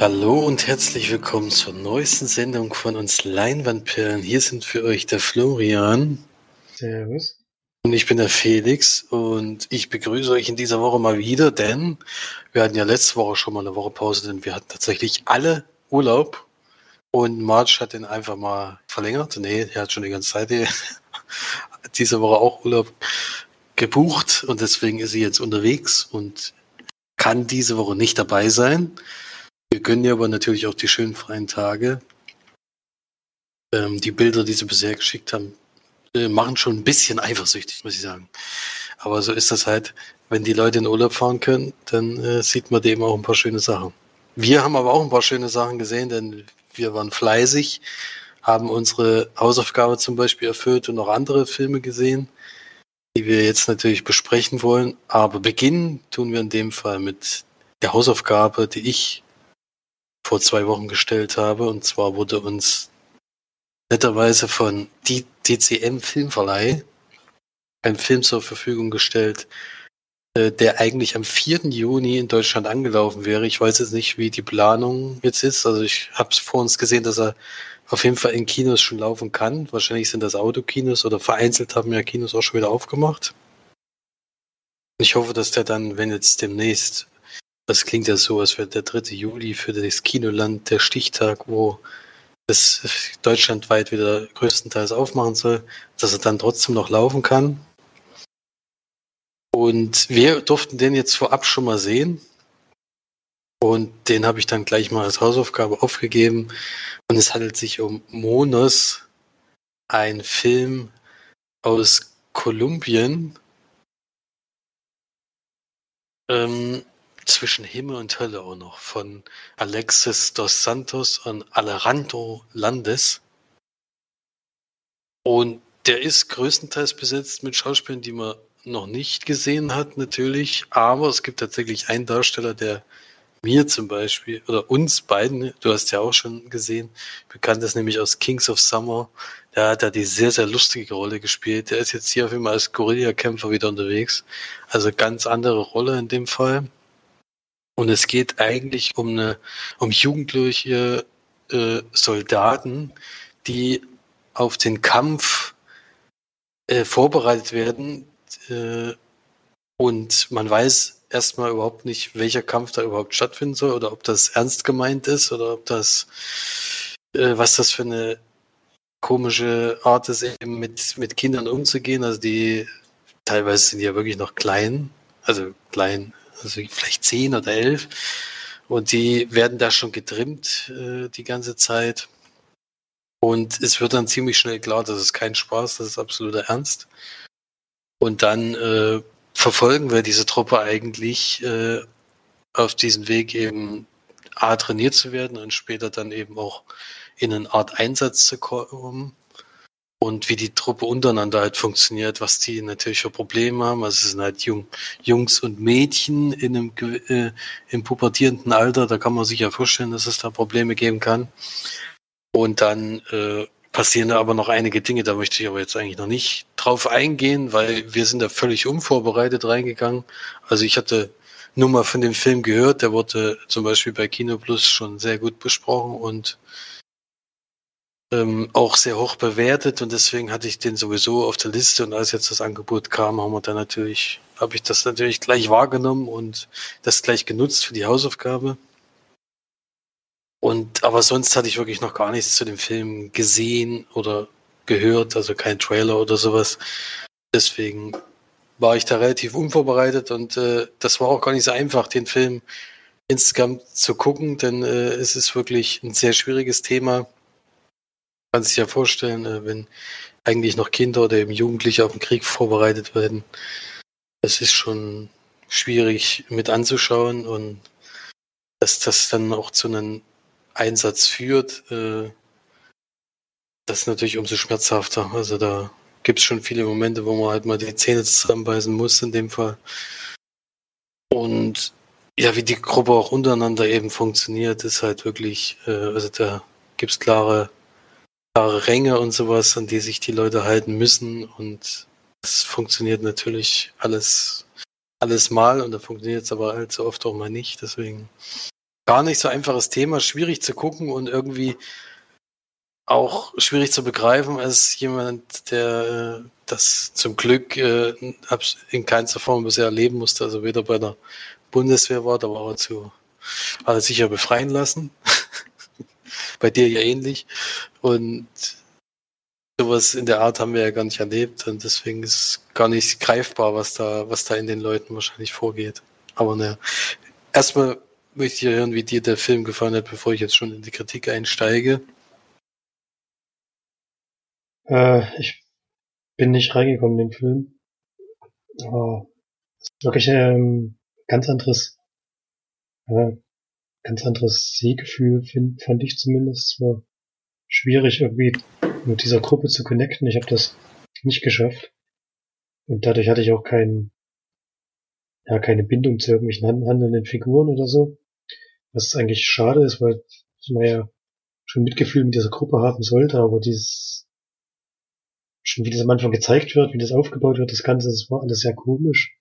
Hallo und herzlich willkommen zur neuesten Sendung von uns Leinwandperlen. Hier sind für euch der Florian. Servus. Und ich bin der Felix und ich begrüße euch in dieser Woche mal wieder, denn wir hatten ja letzte Woche schon mal eine Woche Pause, denn wir hatten tatsächlich alle Urlaub und March hat den einfach mal verlängert. Nee, er hat schon die ganze Zeit diese Woche auch Urlaub gebucht und deswegen ist sie jetzt unterwegs und kann diese Woche nicht dabei sein. Wir gönnen ja aber natürlich auch die schönen freien Tage. Ähm, die Bilder, die sie bisher geschickt haben, äh, machen schon ein bisschen eifersüchtig, muss ich sagen. Aber so ist das halt. Wenn die Leute in Urlaub fahren können, dann äh, sieht man dem auch ein paar schöne Sachen. Wir haben aber auch ein paar schöne Sachen gesehen, denn wir waren fleißig, haben unsere Hausaufgabe zum Beispiel erfüllt und noch andere Filme gesehen, die wir jetzt natürlich besprechen wollen. Aber beginnen tun wir in dem Fall mit der Hausaufgabe, die ich vor zwei Wochen gestellt habe. Und zwar wurde uns netterweise von DCM Filmverleih ein Film zur Verfügung gestellt, äh, der eigentlich am 4. Juni in Deutschland angelaufen wäre. Ich weiß jetzt nicht, wie die Planung jetzt ist. Also ich habe es vor uns gesehen, dass er auf jeden Fall in Kinos schon laufen kann. Wahrscheinlich sind das Autokinos oder vereinzelt haben ja Kinos auch schon wieder aufgemacht. Ich hoffe, dass der dann, wenn jetzt demnächst das klingt ja so, als wäre der 3. Juli für das Kinoland der Stichtag, wo es deutschlandweit wieder größtenteils aufmachen soll, dass er dann trotzdem noch laufen kann. Und wir durften den jetzt vorab schon mal sehen. Und den habe ich dann gleich mal als Hausaufgabe aufgegeben. Und es handelt sich um Monos, ein Film aus Kolumbien. Ähm, zwischen Himmel und Hölle auch noch von Alexis dos Santos und Alejandro Landes. Und der ist größtenteils besetzt mit Schauspielern, die man noch nicht gesehen hat, natürlich. Aber es gibt tatsächlich einen Darsteller, der mir zum Beispiel oder uns beiden, du hast ja auch schon gesehen, bekannt ist nämlich aus Kings of Summer. Da hat er die sehr, sehr lustige Rolle gespielt. Der ist jetzt hier auf jeden Fall als Guerillakämpfer wieder unterwegs. Also ganz andere Rolle in dem Fall. Und es geht eigentlich um eine, um jugendliche äh, Soldaten, die auf den Kampf äh, vorbereitet werden. Äh, und man weiß erstmal überhaupt nicht, welcher Kampf da überhaupt stattfinden soll oder ob das ernst gemeint ist oder ob das, äh, was das für eine komische Art ist, eben mit, mit Kindern umzugehen. Also die teilweise sind die ja wirklich noch klein, also klein also vielleicht zehn oder elf. Und die werden da schon getrimmt äh, die ganze Zeit. Und es wird dann ziemlich schnell klar, das ist kein Spaß, das ist absoluter Ernst. Und dann äh, verfolgen wir diese Truppe eigentlich äh, auf diesem Weg eben A trainiert zu werden und später dann eben auch in eine Art Einsatz zu kommen und wie die Truppe untereinander halt funktioniert, was die natürlich für Probleme haben. Also es sind halt Jung, Jungs und Mädchen in einem äh, im pubertierenden Alter, da kann man sich ja vorstellen, dass es da Probleme geben kann. Und dann äh, passieren da aber noch einige Dinge, da möchte ich aber jetzt eigentlich noch nicht drauf eingehen, weil wir sind da völlig unvorbereitet reingegangen. Also ich hatte nur mal von dem Film gehört, der wurde zum Beispiel bei Kino Plus schon sehr gut besprochen und ähm, auch sehr hoch bewertet und deswegen hatte ich den sowieso auf der Liste und als jetzt das Angebot kam, haben wir dann natürlich, habe ich das natürlich gleich wahrgenommen und das gleich genutzt für die Hausaufgabe. Und aber sonst hatte ich wirklich noch gar nichts zu dem Film gesehen oder gehört, also kein Trailer oder sowas. Deswegen war ich da relativ unvorbereitet und äh, das war auch gar nicht so einfach, den Film insgesamt zu gucken, denn äh, es ist wirklich ein sehr schwieriges Thema kann sich ja vorstellen, äh, wenn eigentlich noch Kinder oder eben Jugendliche auf den Krieg vorbereitet werden. Das ist schon schwierig mit anzuschauen und dass das dann auch zu einem Einsatz führt, äh, das ist natürlich umso schmerzhafter. Also da gibt es schon viele Momente, wo man halt mal die Zähne zusammenbeißen muss in dem Fall. Und ja, wie die Gruppe auch untereinander eben funktioniert, ist halt wirklich, äh, also da gibt es klare klare Ränge und sowas, an die sich die Leute halten müssen. Und es funktioniert natürlich alles, alles mal und da funktioniert es aber halt so oft auch mal nicht. Deswegen gar nicht so einfaches Thema, schwierig zu gucken und irgendwie auch schwierig zu begreifen als jemand, der äh, das zum Glück äh, in keinster Form bisher erleben musste, also weder bei der Bundeswehr war, da war er zu, hat er sich ja befreien lassen. bei dir ja ähnlich. Und sowas in der Art haben wir ja gar nicht erlebt und deswegen ist gar nicht greifbar, was da, was da in den Leuten wahrscheinlich vorgeht. Aber naja, erstmal möchte ich hören, wie dir der Film gefallen hat, bevor ich jetzt schon in die Kritik einsteige. Äh, ich bin nicht reingekommen in den Film. Aber es ist wirklich ähm, ganz anderes, äh, ganz anderes Sehgefühl, find, fand ich zumindest. Es war schwierig, irgendwie mit dieser Gruppe zu connecten. Ich habe das nicht geschafft. Und dadurch hatte ich auch kein, ja, keine Bindung zu irgendwelchen handelnden Figuren oder so. Was eigentlich schade ist, weil man ja schon Mitgefühl mit dieser Gruppe haben sollte, aber dieses, schon wie das am Anfang gezeigt wird, wie das aufgebaut wird, das Ganze, das war alles sehr komisch.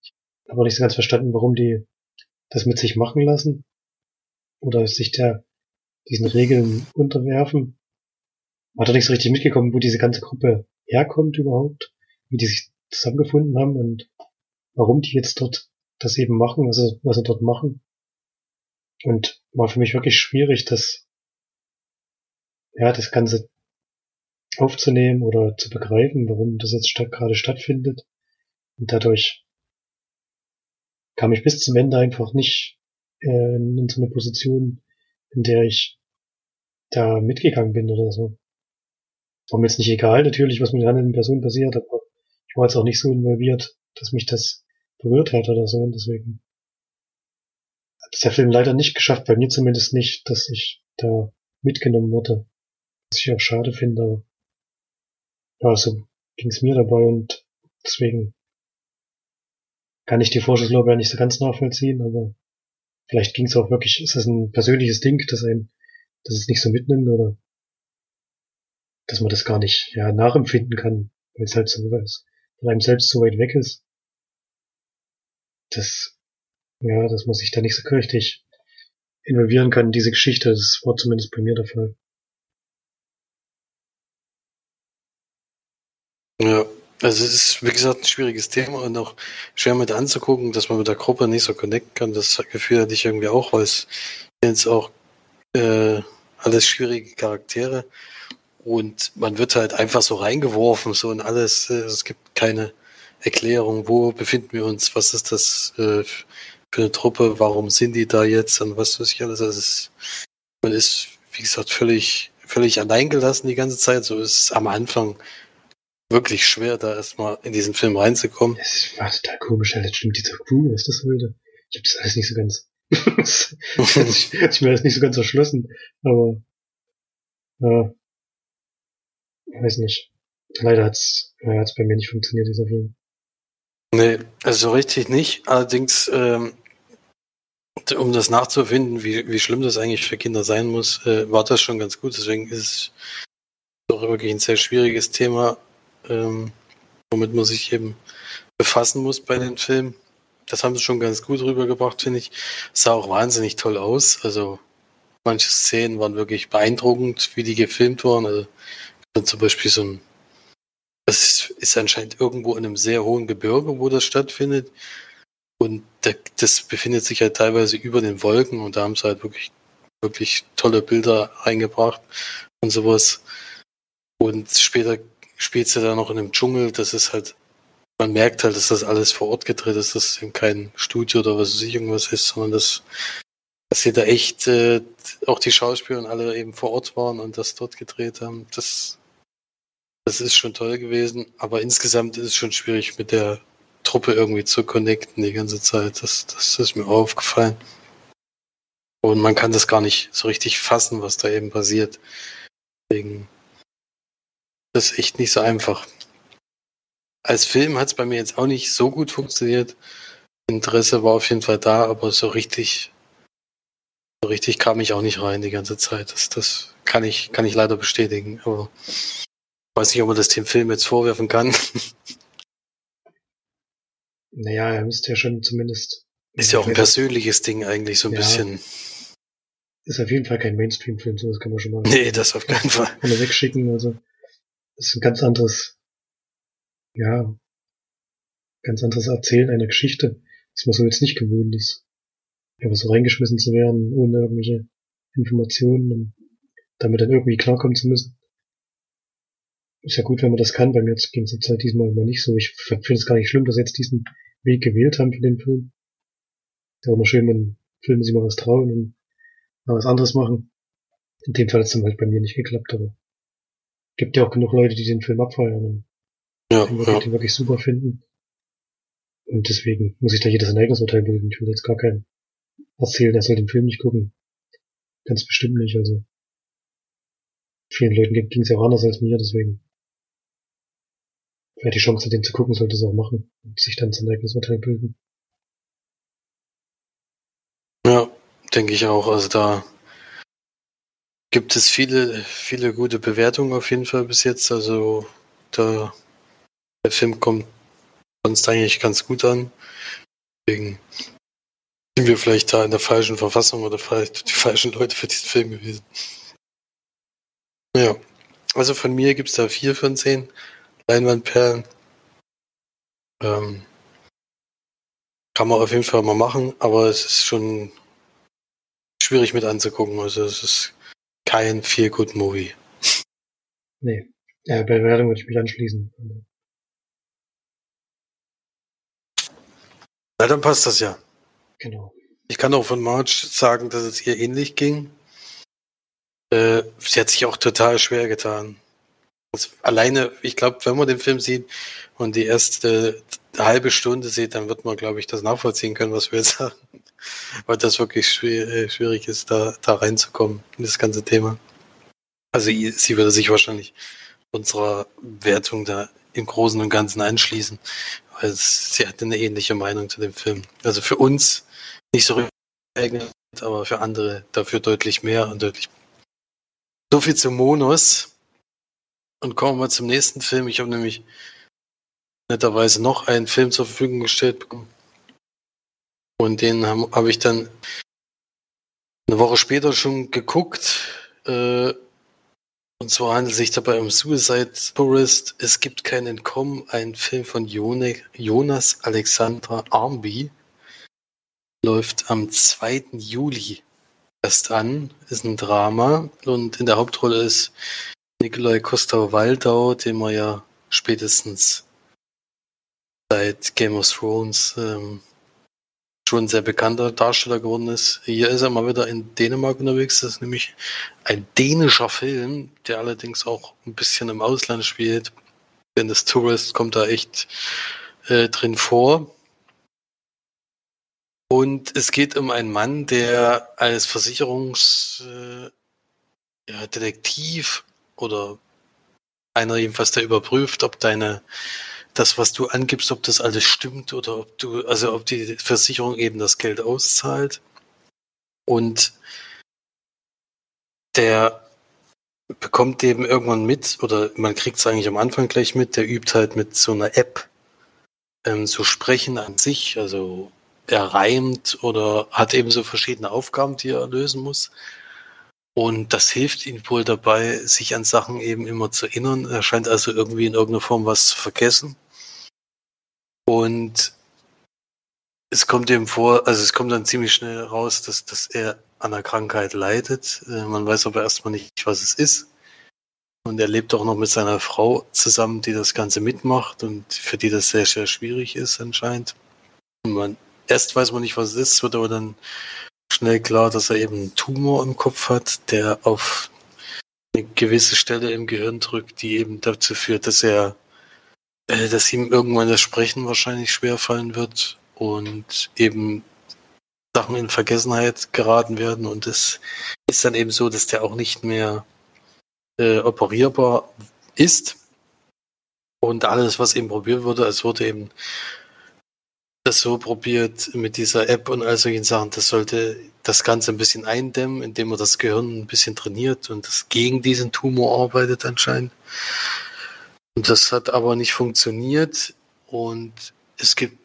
Ich habe auch nicht so ganz verstanden, warum die das mit sich machen lassen. Oder sich der, diesen Regeln unterwerfen. Man hat doch nicht so richtig mitgekommen, wo diese ganze Gruppe herkommt überhaupt, wie die sich zusammengefunden haben und warum die jetzt dort das eben machen, was sie, was sie dort machen. Und war für mich wirklich schwierig, das, ja, das Ganze aufzunehmen oder zu begreifen, warum das jetzt statt, gerade stattfindet. Und dadurch kam ich bis zum Ende einfach nicht äh, in so eine Position, in der ich da mitgegangen bin oder so. War mir jetzt nicht egal, natürlich, was mit der anderen Person passiert, aber ich war jetzt auch nicht so involviert, dass mich das berührt hat oder so und deswegen hat es der Film leider nicht geschafft, bei mir zumindest nicht, dass ich da mitgenommen wurde. Was ich auch schade finde, aber ja, so ging es mir dabei und deswegen kann ich die Vorschusslorbeer nicht so ganz nachvollziehen, aber vielleicht ging es auch wirklich, ist das ein persönliches Ding, dass ein, dass es nicht so mitnimmt oder dass man das gar nicht ja, nachempfinden kann, weil es halt so ist, von einem selbst so weit weg ist. Das, ja, dass man sich da nicht so richtig involvieren kann in diese Geschichte, das war zumindest bei mir der Fall. Ja, also es ist, wie gesagt, ein schwieriges Thema und auch schwer mit anzugucken, dass man mit der Gruppe nicht so connecten kann. Das Gefühl hatte ich irgendwie auch, weil es jetzt auch äh, alles schwierige Charaktere und man wird halt einfach so reingeworfen, so in alles. Es gibt keine Erklärung, wo befinden wir uns, was ist das äh, für eine Truppe, warum sind die da jetzt und was weiß ich alles. Also es, man ist, wie gesagt, völlig, völlig alleingelassen die ganze Zeit. So ist es am Anfang wirklich schwer, da erstmal in diesen Film reinzukommen. Es war total komisch, Alter. Stimmt, diese Crew, was ist das heute? Ich habe das alles nicht so ganz. ich, ich mir das nicht so ganz erschlossen. Aber ja. Ich weiß nicht. Leider hat's, äh, hat's bei mir nicht funktioniert, dieser Film. Nee, also richtig nicht. Allerdings, ähm, um das nachzufinden, wie, wie schlimm das eigentlich für Kinder sein muss, äh, war das schon ganz gut. Deswegen ist es doch wirklich ein sehr schwieriges Thema ähm, womit man sich eben befassen muss bei den Filmen. Das haben sie schon ganz gut rübergebracht, finde ich. Sah auch wahnsinnig toll aus. Also manche Szenen waren wirklich beeindruckend, wie die gefilmt waren. Also zum Beispiel so ein, das ist, ist anscheinend irgendwo in einem sehr hohen Gebirge, wo das stattfindet. Und das befindet sich halt teilweise über den Wolken und da haben sie halt wirklich, wirklich tolle Bilder eingebracht und sowas. Und später spielt sie da noch in einem Dschungel. Das ist halt, man merkt halt, dass das alles vor Ort gedreht ist, dass eben kein Studio oder was weiß ich irgendwas ist, sondern dass, dass sie da echt äh, auch die Schauspieler und alle eben vor Ort waren und das dort gedreht haben. Das, das ist schon toll gewesen, aber insgesamt ist es schon schwierig mit der Truppe irgendwie zu connecten die ganze Zeit. Das, das ist mir aufgefallen. Und man kann das gar nicht so richtig fassen, was da eben passiert. Deswegen das ist echt nicht so einfach. Als Film hat es bei mir jetzt auch nicht so gut funktioniert. Interesse war auf jeden Fall da, aber so richtig, so richtig kam ich auch nicht rein die ganze Zeit. Das, das kann ich, kann ich leider bestätigen. Aber ich weiß nicht, ob man das dem Film jetzt vorwerfen kann. Naja, er müsste ja schon zumindest. Ist ja auch ein persönliches Ding eigentlich, so ein ja. bisschen. ist auf jeden Fall kein Mainstream-Film, so das kann man schon mal. Nee, das auf keinen Fall. Kann man wegschicken, also. Das ist ein ganz anderes, ja, ganz anderes Erzählen einer Geschichte, das man so jetzt nicht gewohnt ist. Aber so reingeschmissen zu werden, ohne irgendwelche Informationen und damit dann irgendwie klarkommen zu müssen. Ist ja gut, wenn man das kann. Bei mir ging es jetzt halt diesmal immer nicht so. Ich finde es gar nicht schlimm, dass sie jetzt diesen Weg gewählt haben für den Film. Ist ja immer schön, wenn Filme sich mal was trauen und mal was anderes machen. In dem Fall hat es dann halt bei mir nicht geklappt, aber gibt ja auch genug Leute, die den Film abfeiern und Ja, den, ja. den wirklich super finden. Und deswegen muss ich da jedes ein eigenes Urteil bilden. Ich will jetzt gar keinen erzählen, er soll den Film nicht gucken. Ganz bestimmt nicht, also. Vielen Leuten ging es ja auch anders als mir, deswegen. Wer die Chance hat, den zu gucken, sollte es auch machen und sich dann sein eigenes Urteil bilden. Ja, denke ich auch. Also da gibt es viele, viele gute Bewertungen auf jeden Fall bis jetzt. Also da, der Film kommt sonst eigentlich ganz gut an. Deswegen sind wir vielleicht da in der falschen Verfassung oder vielleicht die falschen Leute für diesen Film gewesen. Ja, also von mir gibt es da vier von zehn Leinwandperlen. Ähm, kann man auf jeden Fall mal machen, aber es ist schon schwierig mit anzugucken. Also es ist kein feel good Movie. Nee. Ja, bei der Bewertung würde ich mich anschließen. Na, dann passt das ja. Genau. Ich kann auch von Marge sagen, dass es ihr ähnlich ging. Äh, sie hat sich auch total schwer getan. Also alleine, ich glaube, wenn man den Film sieht und die erste halbe Stunde sieht, dann wird man, glaube ich, das nachvollziehen können, was wir jetzt sagen. Weil das wirklich äh, schwierig ist, da, da reinzukommen in das ganze Thema. Also sie würde sich wahrscheinlich unserer Wertung da im Großen und Ganzen anschließen, weil sie hat eine ähnliche Meinung zu dem Film. Also für uns nicht so geeignet, aber für andere dafür deutlich mehr und deutlich. So viel zu Monos. Und kommen wir zum nächsten Film. Ich habe nämlich netterweise noch einen Film zur Verfügung gestellt bekommen. Und den habe hab ich dann eine Woche später schon geguckt. Äh, und zwar handelt es sich dabei um Suicide Tourist. Es gibt kein Entkommen. Ein Film von Jone, Jonas Alexandra Armby. Läuft am 2. Juli erst an. Ist ein Drama. Und in der Hauptrolle ist Nikolai Costa-Waldau, den man ja spätestens seit Game of Thrones ähm, schon ein sehr bekannter Darsteller geworden ist. Hier ist er mal wieder in Dänemark unterwegs. Das ist nämlich ein dänischer Film, der allerdings auch ein bisschen im Ausland spielt. Denn das Tourist kommt da echt äh, drin vor. Und es geht um einen Mann, der als Versicherungsdetektiv äh, ja, oder einer jedenfalls, der überprüft, ob deine das, was du angibst, ob das alles stimmt oder ob du, also ob die Versicherung eben das Geld auszahlt. Und der bekommt eben irgendwann mit, oder man kriegt es eigentlich am Anfang gleich mit, der übt halt mit so einer App ähm, so Sprechen an sich, also er reimt oder hat eben so verschiedene Aufgaben, die er lösen muss. Und das hilft ihm wohl dabei, sich an Sachen eben immer zu erinnern. Er scheint also irgendwie in irgendeiner Form was zu vergessen. Und es kommt ihm vor, also es kommt dann ziemlich schnell raus, dass, dass er an einer Krankheit leidet. Äh, Man weiß aber erstmal nicht, was es ist. Und er lebt auch noch mit seiner Frau zusammen, die das Ganze mitmacht und für die das sehr, sehr schwierig ist anscheinend. Und man, erst weiß man nicht, was es ist, wird aber dann schnell klar, dass er eben einen Tumor im Kopf hat, der auf eine gewisse Stelle im Gehirn drückt, die eben dazu führt, dass er, äh, dass ihm irgendwann das Sprechen wahrscheinlich schwer fallen wird und eben Sachen in Vergessenheit geraten werden. Und es ist dann eben so, dass der auch nicht mehr äh, operierbar ist. Und alles, was eben probiert wurde, es wurde eben das so probiert mit dieser App und all solchen Sachen, das sollte das Ganze ein bisschen eindämmen, indem man das Gehirn ein bisschen trainiert und das gegen diesen Tumor arbeitet anscheinend. Und das hat aber nicht funktioniert und es gibt,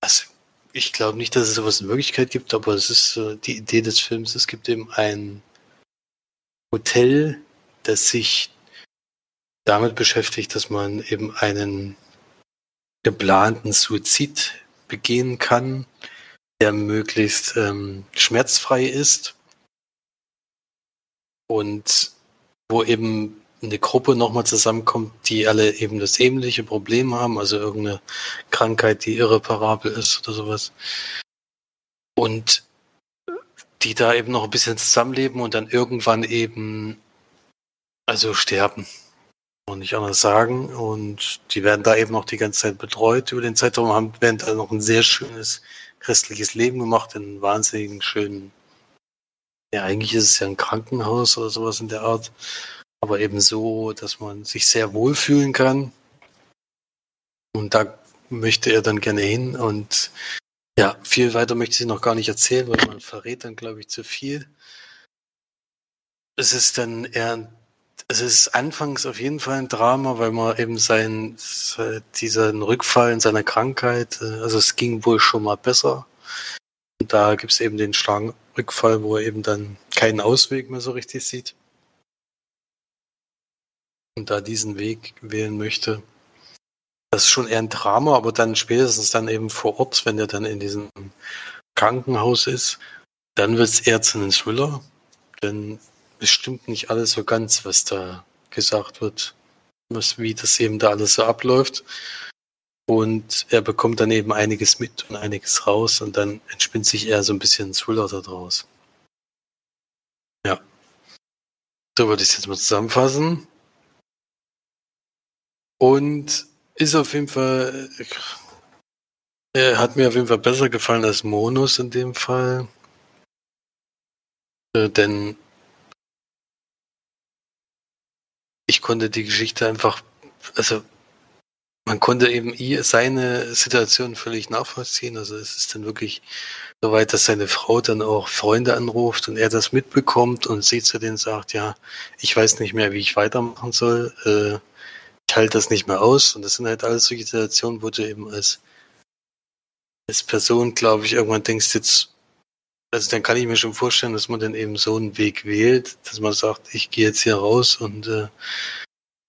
also ich glaube nicht, dass es sowas in Wirklichkeit gibt, aber es ist die Idee des Films. Es gibt eben ein Hotel, das sich damit beschäftigt, dass man eben einen geplanten Suizid begehen kann, der möglichst ähm, schmerzfrei ist und wo eben eine Gruppe nochmal zusammenkommt, die alle eben das ähnliche Problem haben, also irgendeine Krankheit, die irreparabel ist oder sowas. Und die da eben noch ein bisschen zusammenleben und dann irgendwann eben also sterben. Und nicht anders sagen. Und die werden da eben noch die ganze Zeit betreut über den Zeitraum, haben, werden da noch ein sehr schönes christliches Leben gemacht, in wahnsinnigen schönen, ja, eigentlich ist es ja ein Krankenhaus oder sowas in der Art aber eben so, dass man sich sehr wohlfühlen kann. Und da möchte er dann gerne hin und ja, viel weiter möchte ich noch gar nicht erzählen, weil man verrät dann, glaube ich, zu viel. Es ist dann eher, es ist anfangs auf jeden Fall ein Drama, weil man eben sein, diesen Rückfall in seiner Krankheit, äh, also es ging wohl schon mal besser. Und da gibt es eben den starken Rückfall, wo er eben dann keinen Ausweg mehr so richtig sieht und da diesen Weg wählen möchte. Das ist schon eher ein Drama, aber dann spätestens dann eben vor Ort, wenn er dann in diesem Krankenhaus ist, dann wird es eher zu einem Thriller. Denn es stimmt nicht alles so ganz, was da gesagt wird, was, wie das eben da alles so abläuft. Und er bekommt dann eben einiges mit und einiges raus und dann entspinnt sich eher so ein bisschen Thriller daraus. Ja. So würde ich es jetzt mal zusammenfassen. Und ist auf jeden Fall, er hat mir auf jeden Fall besser gefallen als Monus in dem Fall. Äh, denn ich konnte die Geschichte einfach, also man konnte eben seine Situation völlig nachvollziehen. Also es ist dann wirklich so weit, dass seine Frau dann auch Freunde anruft und er das mitbekommt und sie zu denen sagt, ja, ich weiß nicht mehr, wie ich weitermachen soll. Äh, ich halte das nicht mehr aus. Und das sind halt alles solche Situationen, wo du eben als, als Person, glaube ich, irgendwann denkst, jetzt, also dann kann ich mir schon vorstellen, dass man dann eben so einen Weg wählt, dass man sagt, ich gehe jetzt hier raus und äh,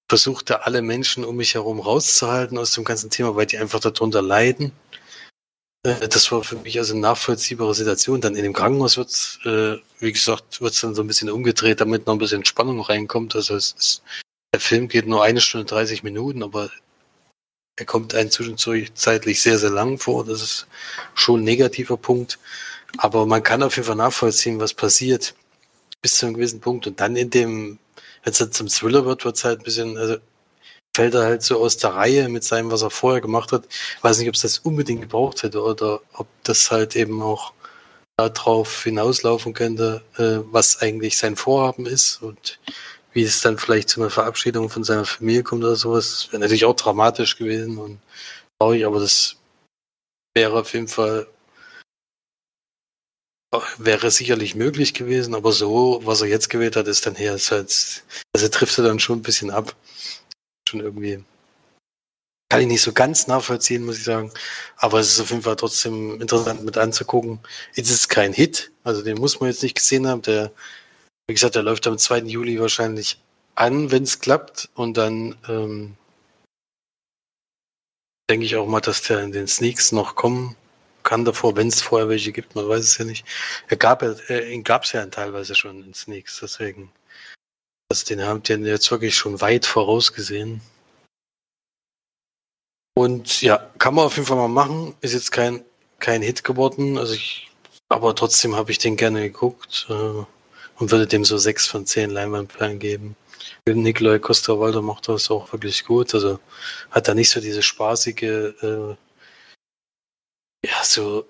versuche da alle Menschen um mich herum rauszuhalten aus dem ganzen Thema, weil die einfach darunter leiden. Äh, das war für mich also eine nachvollziehbare Situation. Dann in dem Krankenhaus wird äh, wie gesagt, wird es dann so ein bisschen umgedreht, damit noch ein bisschen Spannung reinkommt. Also es ist der Film geht nur eine Stunde 30 Minuten, aber er kommt einem zwischenzeitlich sehr, sehr lang vor. Das ist schon ein negativer Punkt. Aber man kann auf jeden Fall nachvollziehen, was passiert. Bis zu einem gewissen Punkt. Und dann in dem, wenn es dann zum Thriller wird, wird es halt ein bisschen, also fällt er halt so aus der Reihe mit seinem, was er vorher gemacht hat. Ich weiß nicht, ob es das unbedingt gebraucht hätte oder ob das halt eben auch darauf hinauslaufen könnte, äh, was eigentlich sein Vorhaben ist. Und wie es dann vielleicht zu einer Verabschiedung von seiner Familie kommt oder sowas. Wäre natürlich auch dramatisch gewesen und traurig, aber das wäre auf jeden Fall wäre sicherlich möglich gewesen, aber so, was er jetzt gewählt hat, ist dann her, ist halt, also trifft er dann schon ein bisschen ab. Schon irgendwie, kann ich nicht so ganz nachvollziehen, muss ich sagen. Aber es ist auf jeden Fall trotzdem interessant mit anzugucken. Es ist kein Hit, also den muss man jetzt nicht gesehen haben. Der wie gesagt, der läuft am 2. Juli wahrscheinlich an, wenn es klappt. Und dann ähm, denke ich auch mal, dass der in den Sneaks noch kommen kann davor, wenn es vorher welche gibt. Man weiß es ja nicht. Er gab äh, gab es ja teilweise schon in Sneaks, deswegen. Also den haben die jetzt wirklich schon weit vorausgesehen. Und ja, kann man auf jeden Fall mal machen. Ist jetzt kein, kein Hit geworden. Also ich, aber trotzdem habe ich den gerne geguckt. Äh, und würde dem so sechs von zehn Leinwandperlen geben. Nikolai Costa-Waldo macht das auch wirklich gut. Also hat da nicht so diese spaßige, äh, ja, so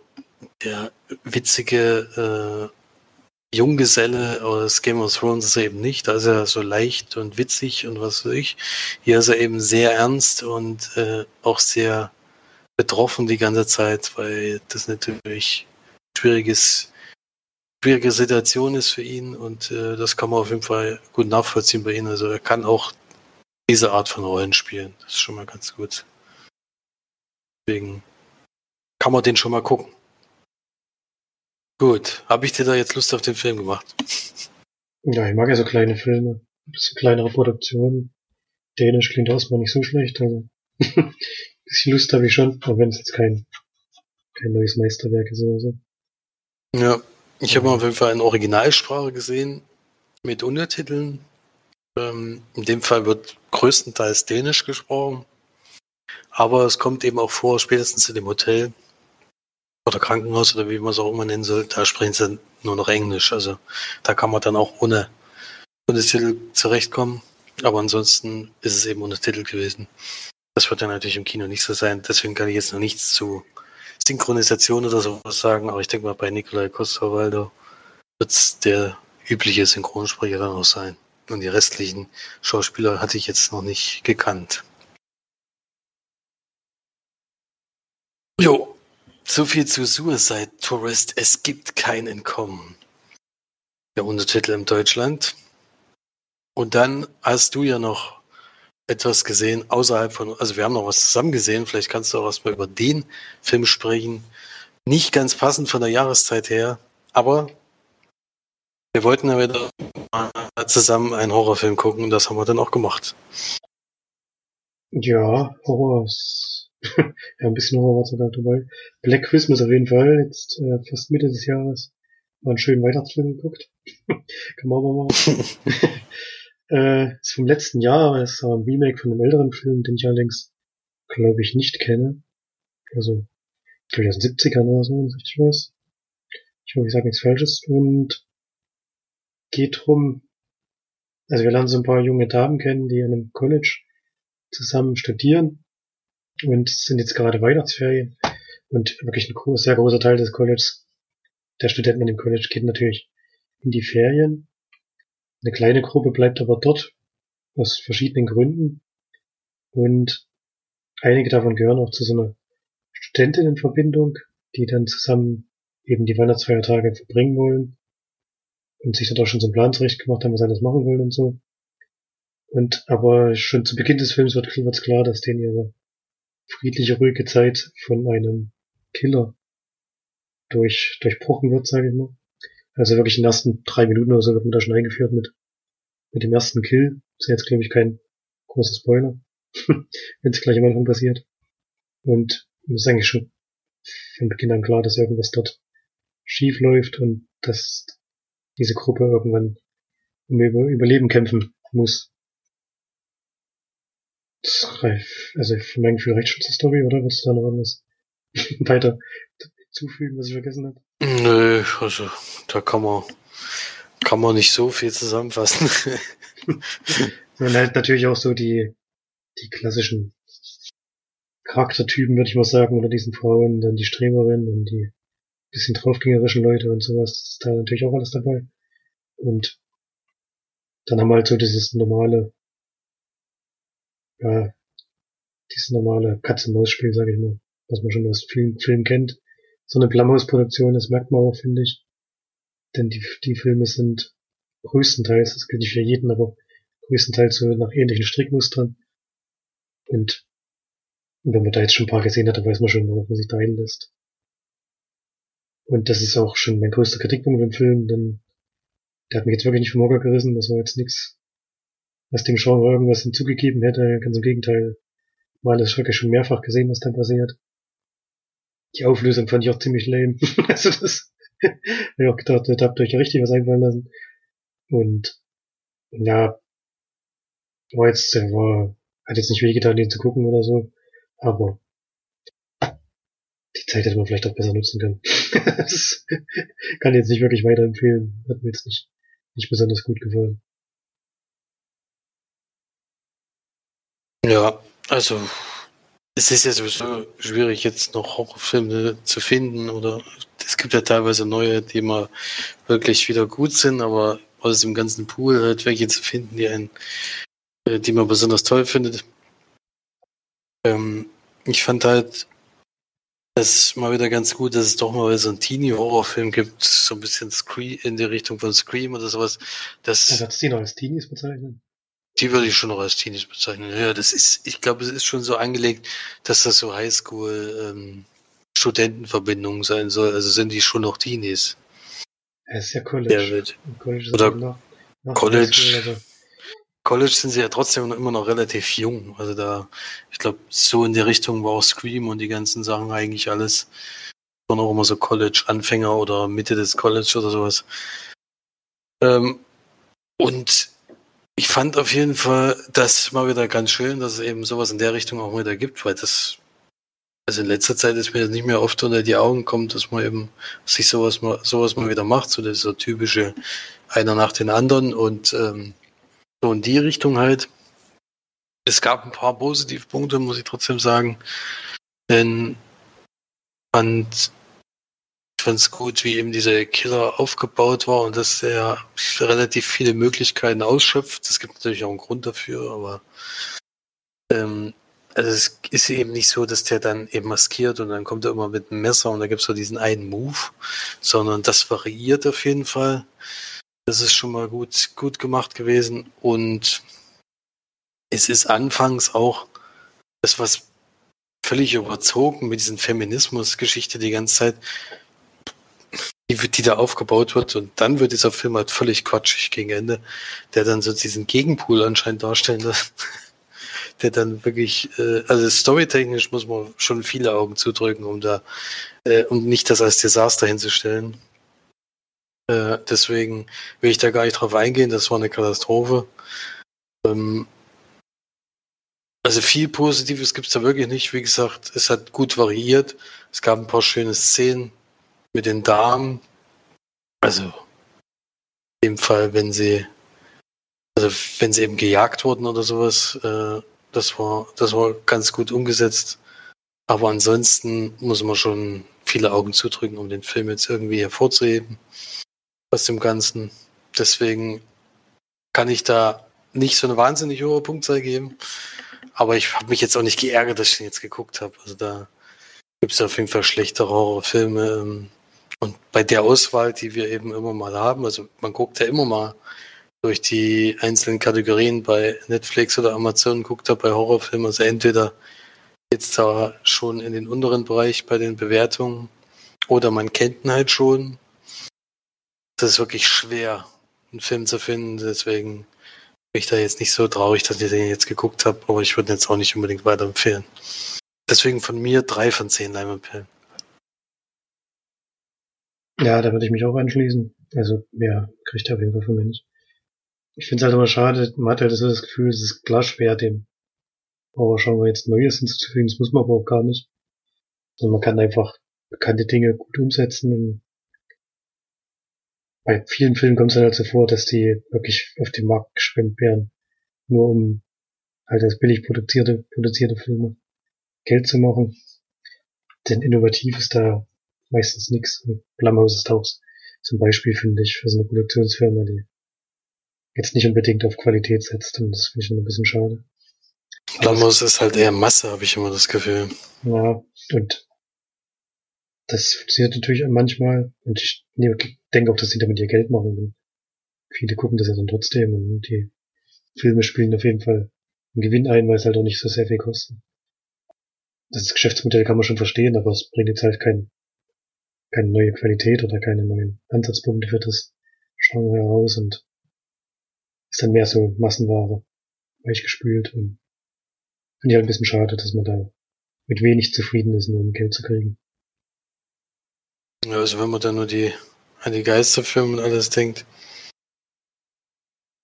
der witzige äh, Junggeselle aus Game of Thrones ist er eben nicht. Da ist er so leicht und witzig und was weiß ich. Hier ist er eben sehr ernst und äh, auch sehr betroffen die ganze Zeit, weil das natürlich schwieriges schwierige Situation ist für ihn und äh, das kann man auf jeden Fall gut nachvollziehen bei ihm. Also er kann auch diese Art von Rollen spielen. Das ist schon mal ganz gut. Deswegen kann man den schon mal gucken. Gut, habe ich dir da jetzt Lust auf den Film gemacht? Ja, ich mag ja so kleine Filme. Bisschen kleinere Produktionen. Dänisch klingt erstmal nicht so schlecht, also. bisschen Lust habe ich schon, auch wenn es jetzt kein, kein neues Meisterwerk ist oder so. Ja, ich habe auf jeden Fall eine Originalsprache gesehen mit Untertiteln. Ähm, in dem Fall wird größtenteils Dänisch gesprochen. Aber es kommt eben auch vor, spätestens in dem Hotel oder Krankenhaus oder wie man es auch immer nennen soll, da sprechen sie nur noch Englisch. Also da kann man dann auch ohne, ohne Titel zurechtkommen. Aber ansonsten ist es eben ohne Titel gewesen. Das wird ja natürlich im Kino nicht so sein. Deswegen kann ich jetzt noch nichts zu Synchronisation oder sowas sagen. Aber ich denke mal, bei Nikolai Costa-Waldau wird es der übliche Synchronsprecher dann auch sein. Und die restlichen Schauspieler hatte ich jetzt noch nicht gekannt. Jo, so viel zu Suicide Tourist. Es gibt kein Entkommen. Der Untertitel in Deutschland. Und dann hast du ja noch etwas gesehen außerhalb von, also wir haben noch was zusammen gesehen. Vielleicht kannst du auch erstmal über den Film sprechen. Nicht ganz passend von der Jahreszeit her, aber wir wollten ja wieder zusammen einen Horrorfilm gucken und das haben wir dann auch gemacht. Ja, Horror ist, ja, ein bisschen Horror war sogar dabei. Black Christmas auf jeden Fall, jetzt äh, fast Mitte des Jahres. Mal einen schönen Weihnachtsfilm geguckt. Kann man aber mal. äh, ist vom letzten Jahr, ist ein Remake von einem älteren Film, den ich allerdings, glaube ich, nicht kenne. Also, ich glaube, aus den 70ern oder so, wenn ich richtig weiß. Ich hoffe, ich sage nichts Falsches. Und geht drum, also wir lernen so ein paar junge Damen kennen, die an einem College zusammen studieren und sind jetzt gerade Weihnachtsferien und wirklich ein sehr großer Teil des Colleges, der Studenten in dem College geht natürlich in die Ferien. Eine kleine Gruppe bleibt aber dort aus verschiedenen Gründen und einige davon gehören auch zu so einer Studentinnenverbindung, die dann zusammen eben die Weihnachtsfeiertage verbringen wollen und sich dann auch schon so einen Plan zurecht gemacht haben, was sie alles machen wollen und so. Und aber schon zu Beginn des Films wird, wird klar, dass denen ihre friedliche, ruhige Zeit von einem Killer durch, durchbrochen wird, sage ich mal. Also wirklich in den ersten drei Minuten oder so wird man da schon eingeführt mit, mit dem ersten Kill. Das ist jetzt, glaube ich, kein großer Spoiler, wenn es gleich am Anfang passiert. Und es ist eigentlich schon von Beginn an klar, dass irgendwas dort schief läuft und dass diese Gruppe irgendwann um Überleben kämpfen muss. Also von meinem Gefühl Story, oder? Willst du da noch irgendwas weiter zufügen, was ich vergessen habe? Nö, also da kann man, kann man nicht so viel zusammenfassen. Man halt natürlich auch so die, die klassischen Charaktertypen, würde ich mal sagen, oder diesen Frauen, dann die Streberin und die bisschen draufgängerischen Leute und sowas, ist da natürlich auch alles dabei. Und dann haben wir halt so dieses normale, ja, dieses normale Katz-und-Maus-Spiel, sag ich mal, was man schon aus Film, Film kennt. So eine Blumhouse-Produktion, das merkt man auch, finde ich. Denn die, die Filme sind größtenteils, das gilt nicht für jeden, aber größtenteils so nach ähnlichen Strickmustern. Und wenn man da jetzt schon ein paar gesehen hat, dann weiß man schon, worauf man sich da einlässt. Und das ist auch schon mein größter Kritikpunkt im Film, denn der hat mich jetzt wirklich nicht vom Hocker gerissen. Das war jetzt nichts, was dem Genre irgendwas hinzugegeben hätte. Ganz im Gegenteil. Mal das wirklich schon mehrfach gesehen, was dann passiert. Die Auflösung fand ich auch ziemlich lame. also das, hab ich auch gedacht, da habt ihr euch ja richtig was einfallen lassen. Und, ja, war jetzt, war, hat jetzt nicht wehgetan, den zu gucken oder so. Aber die Zeit hätte man vielleicht auch besser nutzen können. das kann jetzt nicht wirklich weiterempfehlen. Hat mir jetzt nicht, nicht besonders gut gefallen. Ja, also es ist ja sowieso schwierig, jetzt noch Horrorfilme zu finden oder es gibt ja teilweise neue, die mal wirklich wieder gut sind, aber aus dem ganzen Pool halt welche zu finden, die einen, äh, die man besonders toll findet. Ähm, ich fand halt das mal wieder ganz gut, dass es doch mal so einen Teenie-Horrorfilm gibt, so ein bisschen Scream, in die Richtung von Scream oder sowas. Das, ja, das die noch als Teenies bezeichnen? Die würde ich schon noch als Teenies bezeichnen. Ja, das ist, ich glaube, es ist schon so angelegt, dass das so Highschool ähm, sein soll. Also sind die schon noch Teenies. Es ist ja College. Der wird, College oder nach, nach College. Also, College sind sie ja trotzdem noch immer noch relativ jung. Also da, ich glaube, so in der Richtung war auch Scream und die ganzen Sachen eigentlich alles. Waren auch immer so College-Anfänger oder Mitte des College oder sowas. Ähm, und ich fand auf jeden Fall das mal wieder ganz schön, dass es eben sowas in der Richtung auch wieder gibt, weil das, also in letzter Zeit ist mir das nicht mehr oft unter die Augen kommt, dass man eben sich sowas mal, sowas mal wieder macht, so dieser typische einer nach den anderen und ähm, so in die Richtung halt. Es gab ein paar Positivpunkte, muss ich trotzdem sagen. Denn fand, ich es gut, wie eben dieser Killer aufgebaut war und dass er relativ viele Möglichkeiten ausschöpft. Es gibt natürlich auch einen Grund dafür, aber ähm, also es ist eben nicht so, dass der dann eben maskiert und dann kommt er immer mit einem Messer und da gibt es so diesen einen Move, sondern das variiert auf jeden Fall. Das ist schon mal gut, gut gemacht gewesen. Und es ist anfangs auch das, was völlig überzogen mit diesen Feminismus-Geschichte die ganze Zeit, die, die da aufgebaut wird. Und dann wird dieser Film halt völlig quatschig gegen Ende, der dann so diesen Gegenpool anscheinend darstellen der dann wirklich, äh, also storytechnisch muss man schon viele Augen zudrücken, um da, äh, um nicht das als Desaster hinzustellen. Äh, deswegen will ich da gar nicht drauf eingehen, das war eine Katastrophe. Ähm, also viel Positives gibt es da wirklich nicht. Wie gesagt, es hat gut variiert. Es gab ein paar schöne Szenen mit den Damen. Also in dem Fall, wenn sie, also wenn sie eben gejagt wurden oder sowas, äh, das war, das war ganz gut umgesetzt. Aber ansonsten muss man schon viele Augen zudrücken, um den Film jetzt irgendwie hervorzuheben aus dem Ganzen. Deswegen kann ich da nicht so eine wahnsinnig hohe Punktzahl geben. Aber ich habe mich jetzt auch nicht geärgert, dass ich den jetzt geguckt habe. Also da gibt es auf jeden Fall schlechtere Horrorfilme. Und bei der Auswahl, die wir eben immer mal haben, also man guckt ja immer mal durch die einzelnen Kategorien bei Netflix oder Amazon, guckt da bei Horrorfilmen, also entweder jetzt da schon in den unteren Bereich bei den Bewertungen oder man kennt ihn halt schon das ist wirklich schwer, einen Film zu finden. Deswegen bin ich da jetzt nicht so traurig, dass ich den jetzt geguckt habe, aber ich würde ihn jetzt auch nicht unbedingt weiterempfehlen. Deswegen von mir drei von zehn Leinwandperlen. Ja, da würde ich mich auch anschließen. Also, mehr kriegt er auf jeden Fall von mir nicht. Ich finde es halt immer schade, man hat halt so das Gefühl, es ist klar schwer, dem Horror-Genre jetzt Neues hinzuzufügen. Das muss man aber auch gar nicht. Sondern man kann einfach bekannte Dinge gut umsetzen und bei vielen Filmen kommt es halt so vor, dass die wirklich auf den Markt geschwemmt werden. Nur um halt als billig produzierte, produzierte Filme Geld zu machen. Denn innovativ ist da meistens nichts. Blumhouse ist auch zum Beispiel, finde ich, für so eine Produktionsfirma, die jetzt nicht unbedingt auf Qualität setzt. Und das finde ich ein bisschen schade. Blumhouse ist halt eher Masse, habe ich immer das Gefühl. Ja, und das funktioniert natürlich manchmal und ich denke auch, dass sie damit ihr Geld machen. Und viele gucken das ja dann trotzdem und die Filme spielen auf jeden Fall einen Gewinn ein, weil es halt auch nicht so sehr viel kostet. Das Geschäftsmodell kann man schon verstehen, aber es bringt jetzt halt kein, keine neue Qualität oder keine neuen Ansatzpunkte für das Genre heraus und ist dann mehr so Massenware weichgespült und finde ich halt ein bisschen schade, dass man da mit wenig zufrieden ist, nur um Geld zu kriegen. Ja, also wenn man dann nur die, an die Geisterfilme und alles denkt,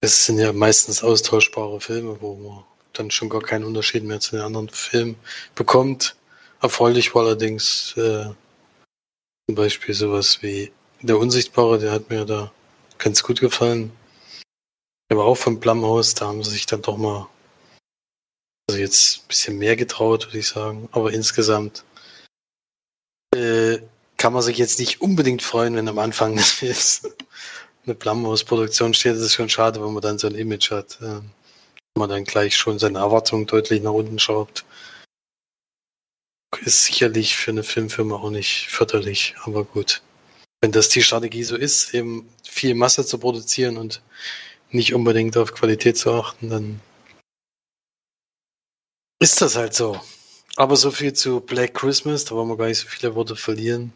es sind ja meistens austauschbare Filme, wo man dann schon gar keinen Unterschied mehr zu den anderen Filmen bekommt. Erfreulich war allerdings äh, zum Beispiel sowas wie Der Unsichtbare, der hat mir da ganz gut gefallen. War auch vom Blumhaus, da haben sie sich dann doch mal also jetzt ein bisschen mehr getraut, würde ich sagen. Aber insgesamt äh, kann man sich jetzt nicht unbedingt freuen, wenn am Anfang des eine Blumhouse-Produktion steht. Das ist schon schade, wenn man dann so ein Image hat. Wenn man dann gleich schon seine Erwartungen deutlich nach unten schraubt. Ist sicherlich für eine Filmfirma auch nicht förderlich, aber gut. Wenn das die Strategie so ist, eben viel Masse zu produzieren und nicht unbedingt auf Qualität zu achten, dann ist das halt so. Aber so viel zu Black Christmas, da wollen wir gar nicht so viele Worte verlieren.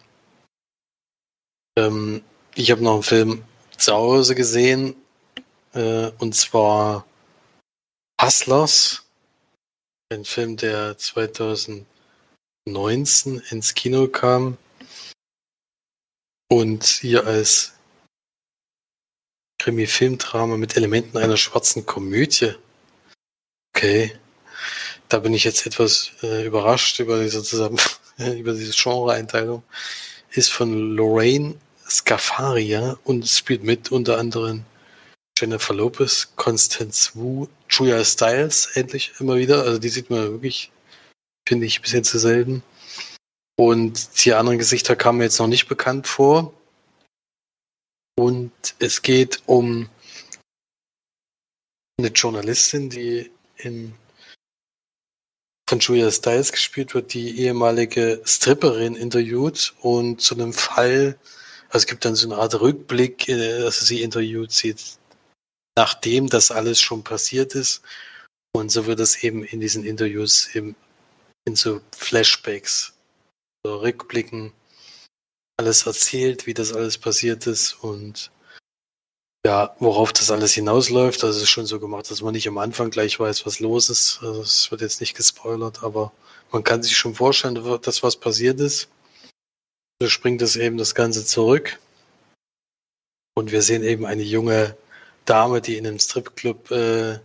Ähm, ich habe noch einen Film zu Hause gesehen, äh, und zwar Hustlers, ein Film, der 2019 ins Kino kam und hier als Krimi-Filmdrama mit Elementen einer schwarzen Komödie. Okay, da bin ich jetzt etwas äh, überrascht über diese Zusammen über diese Genre-Einteilung. Ist von Lorraine Scafaria und spielt mit unter anderem Jennifer Lopez, Constance Wu, Julia Stiles endlich immer wieder. Also die sieht man wirklich, finde ich, ein bisschen zu selten. Und die anderen Gesichter kamen mir jetzt noch nicht bekannt vor. Und es geht um eine Journalistin, die in von Julia Stiles gespielt wird, die ehemalige Stripperin interviewt und zu einem Fall, also es gibt dann so eine Art Rückblick, äh, also sie interviewt sie nachdem das alles schon passiert ist. Und so wird es eben in diesen Interviews eben in so Flashbacks, so Rückblicken, alles erzählt, wie das alles passiert ist und ja, worauf das alles hinausläuft. Also es ist schon so gemacht, dass man nicht am Anfang gleich weiß, was los ist. Also wird jetzt nicht gespoilert, aber man kann sich schon vorstellen, dass was passiert ist. So springt es eben das Ganze zurück. Und wir sehen eben eine junge Dame, die in einem Stripclub äh,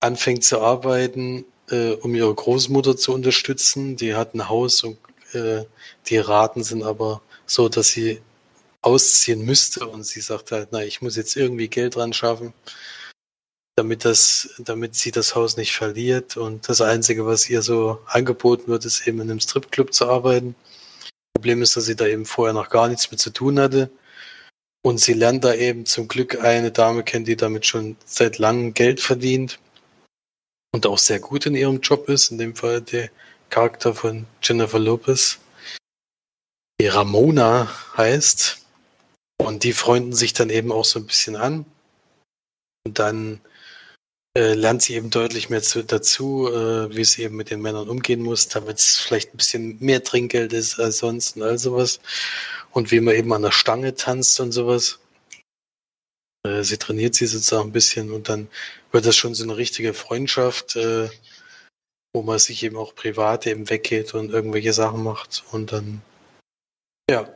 anfängt zu arbeiten, äh, um ihre Großmutter zu unterstützen. Die hat ein Haus und äh, die Raten sind aber so, dass sie ausziehen müsste und sie sagt halt, na, ich muss jetzt irgendwie Geld dran schaffen, damit das, damit sie das Haus nicht verliert und das Einzige, was ihr so angeboten wird, ist eben in einem Stripclub zu arbeiten. Problem ist, dass sie da eben vorher noch gar nichts mit zu tun hatte und sie lernt da eben zum Glück eine Dame kennen, die damit schon seit langem Geld verdient und auch sehr gut in ihrem Job ist. In dem Fall der Charakter von Jennifer Lopez, die Ramona heißt. Und die freunden sich dann eben auch so ein bisschen an. Und dann äh, lernt sie eben deutlich mehr zu, dazu, äh, wie sie eben mit den Männern umgehen muss, damit es vielleicht ein bisschen mehr Trinkgeld ist als sonst und all sowas und wie man eben an der Stange tanzt und sowas. Äh, sie trainiert sie sozusagen ein bisschen und dann wird das schon so eine richtige Freundschaft, äh, wo man sich eben auch privat eben weggeht und irgendwelche Sachen macht und dann, ja.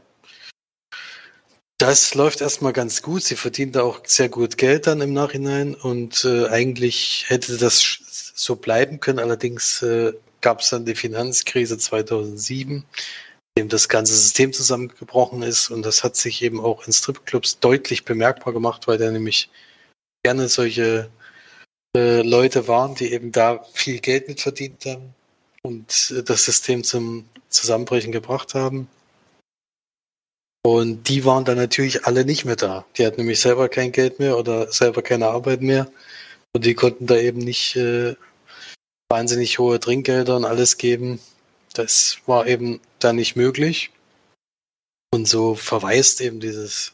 Das läuft erstmal ganz gut. Sie verdient da auch sehr gut Geld dann im Nachhinein und äh, eigentlich hätte das so bleiben können. Allerdings äh, gab es dann die Finanzkrise 2007 dem das ganze System zusammengebrochen ist. Und das hat sich eben auch in Stripclubs deutlich bemerkbar gemacht, weil da nämlich gerne solche äh, Leute waren, die eben da viel Geld mit verdient haben und äh, das System zum Zusammenbrechen gebracht haben. Und die waren dann natürlich alle nicht mehr da. Die hatten nämlich selber kein Geld mehr oder selber keine Arbeit mehr. Und die konnten da eben nicht äh, wahnsinnig hohe Trinkgelder und alles geben. Das war eben da nicht möglich. Und so verweist eben dieses,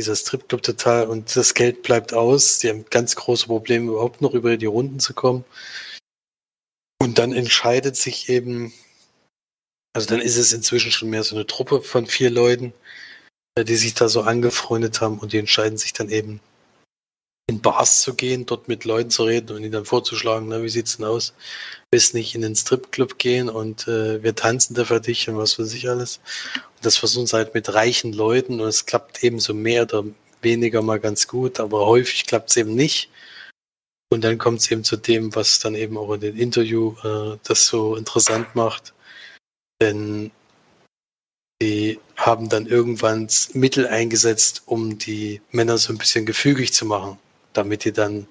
dieser Stripclub total und das Geld bleibt aus. Die haben ganz große Probleme, überhaupt noch über die Runden zu kommen. Und dann entscheidet sich eben, also dann ist es inzwischen schon mehr so eine Truppe von vier Leuten, äh, die sich da so angefreundet haben und die entscheiden sich dann eben in Bars zu gehen, dort mit Leuten zu reden und ihnen dann vorzuschlagen, na, wie sieht's denn aus? Willst nicht in den Stripclub gehen und äh, wir tanzen da für dich und was für sich alles. Und das versuchen sie halt mit reichen Leuten und es klappt eben so mehr oder weniger mal ganz gut, aber häufig klappt es eben nicht. Und dann kommt es eben zu dem, was dann eben auch in dem Interview äh, das so interessant macht. Denn die haben dann irgendwann Mittel eingesetzt, um die Männer so ein bisschen gefügig zu machen damit die dann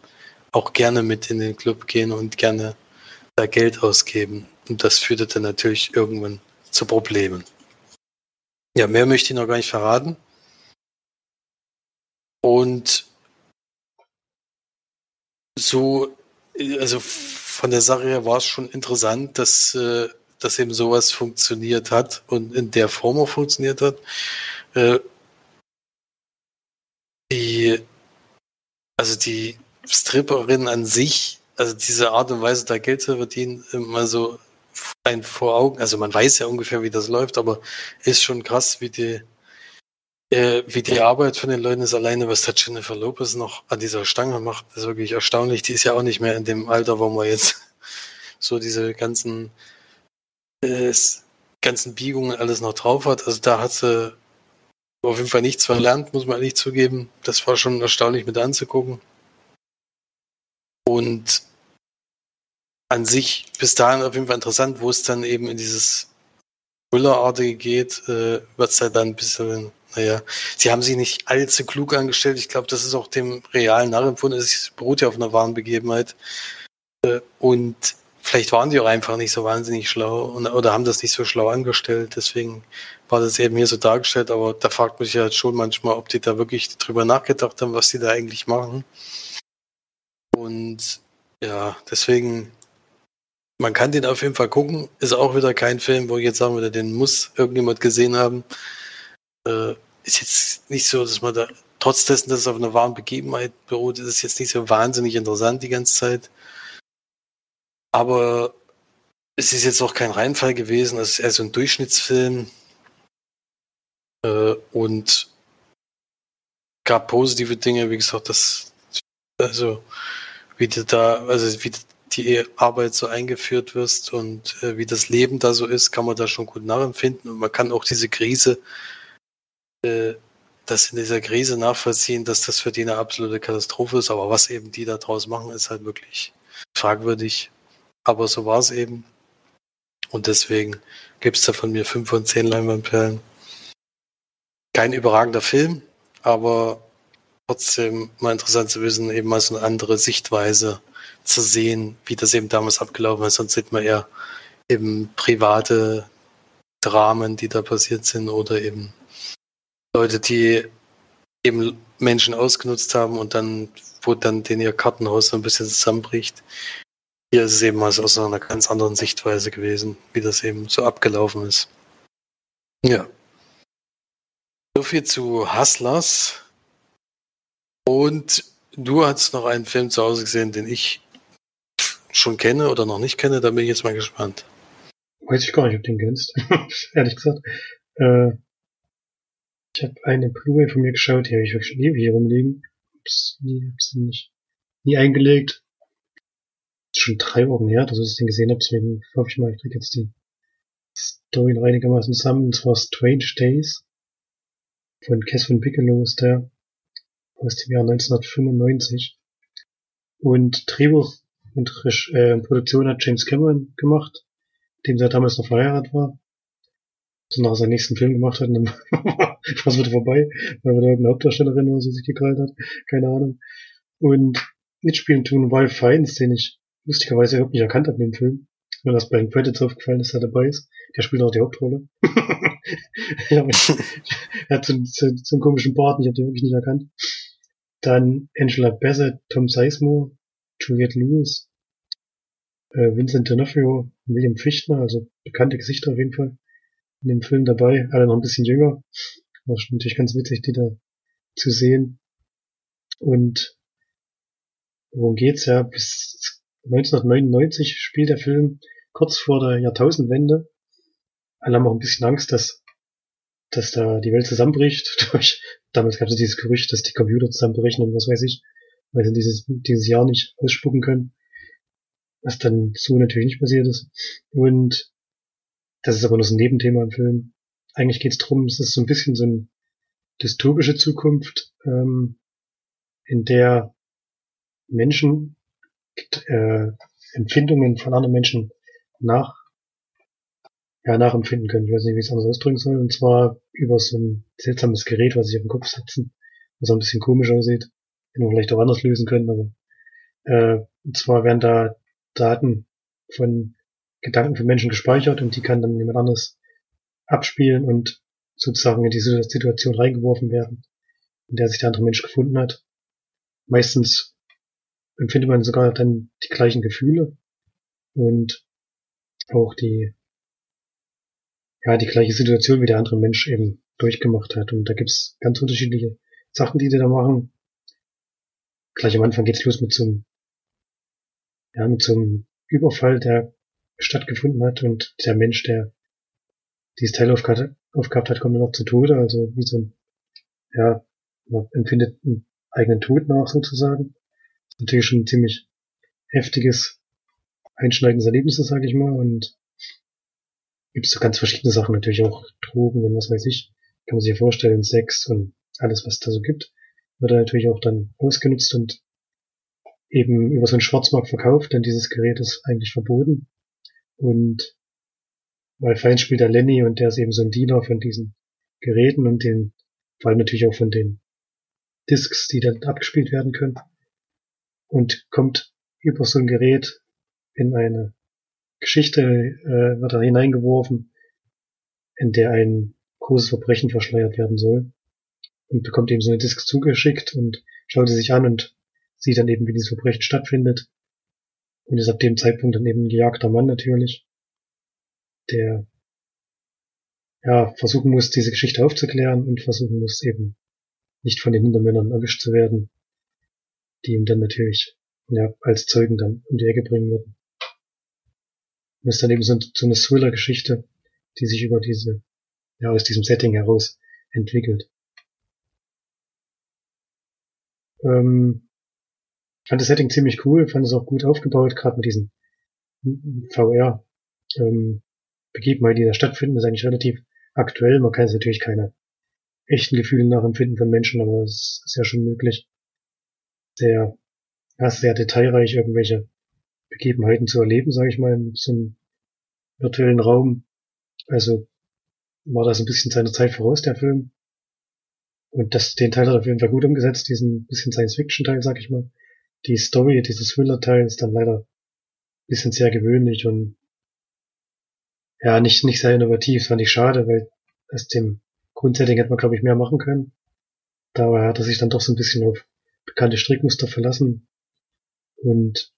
auch gerne mit in den Club gehen und gerne da Geld ausgeben. Und das führte dann natürlich irgendwann zu Problemen. Ja, mehr möchte ich noch gar nicht verraten. Und so, also von der Sache her war es schon interessant, dass, äh, dass eben sowas funktioniert hat und in der Form auch funktioniert hat. Äh, die also die Stripperin an sich, also diese Art und Weise, da Geld zu verdienen, immer so ein vor Augen, also man weiß ja ungefähr, wie das läuft, aber ist schon krass, wie die, äh, wie die Arbeit von den Leuten ist, alleine was der Jennifer Lopez noch an dieser Stange macht, ist wirklich erstaunlich. Die ist ja auch nicht mehr in dem Alter, wo man jetzt so diese ganzen, äh, ganzen Biegungen alles noch drauf hat. Also da hat sie auf jeden Fall nichts verlernt, muss man ehrlich zugeben. Das war schon erstaunlich mit anzugucken. Und an sich bis dahin auf jeden Fall interessant, wo es dann eben in dieses Thriller-artige geht, äh, wird es halt dann ein bisschen naja, sie haben sich nicht allzu klug angestellt. Ich glaube, das ist auch dem realen nachempfunden. Es beruht ja auf einer wahren Begebenheit. Äh, und vielleicht waren die auch einfach nicht so wahnsinnig schlau und, oder haben das nicht so schlau angestellt. Deswegen war das eben hier so dargestellt. Aber da fragt man sich halt schon manchmal, ob die da wirklich drüber nachgedacht haben, was die da eigentlich machen. Und ja, deswegen, man kann den auf jeden Fall gucken. Ist auch wieder kein Film, wo ich jetzt sagen würde, den muss irgendjemand gesehen haben äh, ist jetzt nicht so, dass man da, trotz dessen, dass es auf einer wahren Begebenheit beruht, ist es jetzt nicht so wahnsinnig interessant die ganze Zeit. Aber es ist jetzt auch kein Reinfall gewesen, es ist eher so ein Durchschnittsfilm. Äh, und gab positive Dinge, wie gesagt, das, also, wie du da, also wie die Arbeit so eingeführt wirst und äh, wie das Leben da so ist, kann man da schon gut nachempfinden und man kann auch diese Krise äh, das in dieser Krise nachvollziehen, dass das für die eine absolute Katastrophe ist. Aber was eben die da draus machen, ist halt wirklich fragwürdig. Aber so war es eben. Und deswegen gibt es da von mir fünf von zehn Leinwandperlen. Kein überragender Film, aber trotzdem mal interessant zu wissen, eben mal so eine andere Sichtweise zu sehen, wie das eben damals abgelaufen ist. Sonst sieht man eher eben private Dramen, die da passiert sind oder eben Leute, die eben Menschen ausgenutzt haben und dann, wo dann den ihr Kartenhaus so ein bisschen zusammenbricht. Hier ist es eben mal aus einer ganz anderen Sichtweise gewesen, wie das eben so abgelaufen ist. Ja. So viel zu Hustlers. Und du hast noch einen Film zu Hause gesehen, den ich schon kenne oder noch nicht kenne, da bin ich jetzt mal gespannt. Weiß ich gar nicht, ob du den kennst. Ehrlich gesagt. Äh, ich habe eine Blu-ray von mir geschaut, die habe ich wirklich schon ewig hier rumliegen. Hab's nie, hab's nicht, nie eingelegt. Schon drei Wochen her, dass ich Ding gesehen habe, deswegen hoffe ich mal, ich kriege jetzt die Story einigermaßen zusammen. Und zwar Strange Days von Catherine Bigelow ist der aus dem Jahr 1995. Und Drehbuch und äh, Produktion hat James Cameron gemacht, dem er damals noch verheiratet war so nach seinem nächsten Film gemacht hat und dann war wieder vorbei, weil wieder eine Hauptdarstellerin oder so sich gekrallt hat. Keine Ahnung. Und mitspielen tun Val Fiennes, den ich lustigerweise überhaupt nicht erkannt habe in dem Film. Wenn das bei den Credits aufgefallen ist, er dabei ist. Der spielt auch die Hauptrolle. er hat so, so, so einen komischen Bart, ich habe den wirklich nicht erkannt. Dann Angela Bassett, Tom Sizemore, Juliette Lewis, äh, Vincent D'Onofrio, William Fichtner, also bekannte Gesichter auf jeden Fall in dem Film dabei, alle noch ein bisschen jünger. War schon natürlich ganz witzig, die da zu sehen. Und worum geht's ja? Bis 1999 spielt der Film kurz vor der Jahrtausendwende. Alle haben auch ein bisschen Angst, dass, dass da die Welt zusammenbricht. Damals gab es dieses Gerücht, dass die Computer zusammenbrechen und was weiß ich, weil sie dieses, dieses Jahr nicht ausspucken können. Was dann so natürlich nicht passiert ist. Und das ist aber nur so ein Nebenthema im Film. Eigentlich geht es darum, es ist so ein bisschen so eine dystopische Zukunft, ähm, in der Menschen äh, Empfindungen von anderen Menschen nach ja, nachempfinden können. Ich weiß nicht, wie ich es anders ausdrücken soll. Und zwar über so ein seltsames Gerät, was sich auf den Kopf setzen, was ein bisschen komisch aussieht. Den wir vielleicht auch anders lösen können, aber äh, und zwar werden da Daten von Gedanken für Menschen gespeichert und die kann dann jemand anderes abspielen und sozusagen in diese Situation reingeworfen werden, in der sich der andere Mensch gefunden hat. Meistens empfindet man sogar dann die gleichen Gefühle und auch die, ja, die gleiche Situation, wie der andere Mensch eben durchgemacht hat. Und da gibt's ganz unterschiedliche Sachen, die die da machen. Gleich am Anfang geht's los mit so einem, ja, mit so einem Überfall, der stattgefunden hat und der Mensch, der dieses Teil aufgehabt, aufgehabt hat, kommt dann noch zu Tode, also wie so ein ja, man empfindet einen eigenen Tod nach sozusagen. Ist natürlich schon ein ziemlich heftiges, einschneidendes Erlebnis, sage ich mal. Und gibt es so ganz verschiedene Sachen, natürlich auch Drogen und was weiß ich. Kann man sich vorstellen, Sex und alles, was es da so gibt, wird natürlich auch dann ausgenutzt und eben über so einen Schwarzmarkt verkauft, denn dieses Gerät ist eigentlich verboten. Und weil Feind spielt der Lenny und der ist eben so ein Diener von diesen Geräten und den, vor allem natürlich auch von den Discs, die dann abgespielt werden können. Und kommt über so ein Gerät in eine Geschichte, äh, wird er hineingeworfen, in der ein großes Verbrechen verschleiert werden soll. Und bekommt eben so eine Disc zugeschickt und schaut sie sich an und sieht dann eben, wie dieses Verbrechen stattfindet. Und ist ab dem Zeitpunkt dann eben ein gejagter Mann natürlich, der ja versuchen muss, diese Geschichte aufzuklären und versuchen muss, eben nicht von den Hintermännern erwischt zu werden, die ihm dann natürlich ja als Zeugen dann um die Ecke bringen würden. Und ist dann eben so, eine Thriller-Geschichte, die sich über diese, ja, aus diesem Setting heraus entwickelt. Ähm, fand das Setting ziemlich cool, fand es auch gut aufgebaut, gerade mit diesen VR ähm, die da stattfinden, ist eigentlich relativ aktuell. Man kann jetzt natürlich keine echten Gefühle nachempfinden von Menschen, aber es ist ja schon möglich, sehr, ja, sehr detailreich irgendwelche Begebenheiten zu erleben, sage ich mal, in so einem virtuellen Raum. Also war das ein bisschen seiner Zeit voraus, der Film. Und das, den Teil hat er auf jeden Fall gut umgesetzt, diesen bisschen Science-Fiction-Teil, sag ich mal. Die Story dieses Thriller-Teil ist dann leider ein bisschen sehr gewöhnlich und ja, nicht, nicht sehr innovativ, fand ich schade, weil aus dem Grundsetting hätte man, glaube ich, mehr machen können. Da hat er sich dann doch so ein bisschen auf bekannte Strickmuster verlassen. Und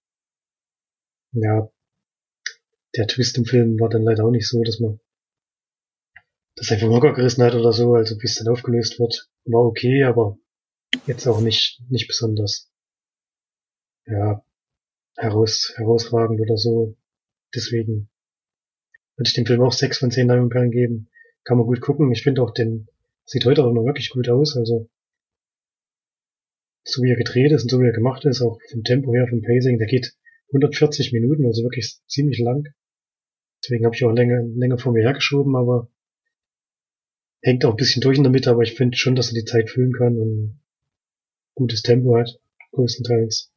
ja, der Twist im Film war dann leider auch nicht so, dass man das einfach locker gerissen hat oder so, also es dann aufgelöst wird, war okay, aber jetzt auch nicht, nicht besonders, ja, heraus, herausragend oder so. Deswegen würde ich dem Film auch sechs von zehn Leinwandperlen geben. Kann man gut gucken. Ich finde auch den, sieht heute auch noch wirklich gut aus, also, so wie er gedreht ist und so wie er gemacht ist, auch vom Tempo her, vom Pacing, der geht 140 Minuten, also wirklich ziemlich lang. Deswegen habe ich auch länger, länger vor mir hergeschoben, aber hängt auch ein bisschen durch in der Mitte, aber ich finde schon, dass er die Zeit füllen kann und gutes Tempo hat, größtenteils.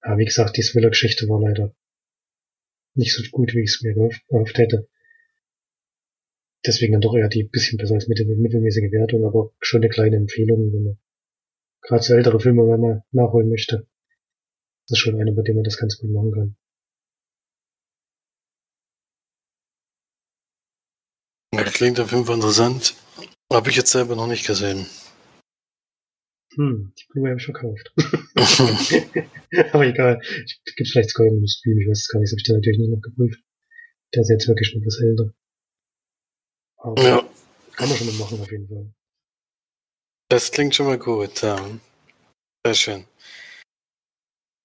Aber wie gesagt, die Thriller-Geschichte war leider nicht so gut, wie ich es mir gehofft hätte. Deswegen dann doch eher die bisschen besser als mittel, mittelmäßige Wertung, aber schon eine kleine Empfehlung, wenn man gerade so ältere Filme, wenn man nachholen möchte. Das ist schon einer, bei dem man das ganz gut machen kann. klingt auf jeden Fall interessant. Habe ich jetzt selber noch nicht gesehen. Hm, die Blu-ray habe ich verkauft. Aber egal. Gibt vielleicht sogar einen Stream, ich weiß es gar nicht, das habe ich da natürlich nicht noch geprüft. Der ist jetzt wirklich schon etwas älter. Aber ja. kann man schon mal machen, auf jeden Fall. Das klingt schon mal gut, ja. Sehr schön.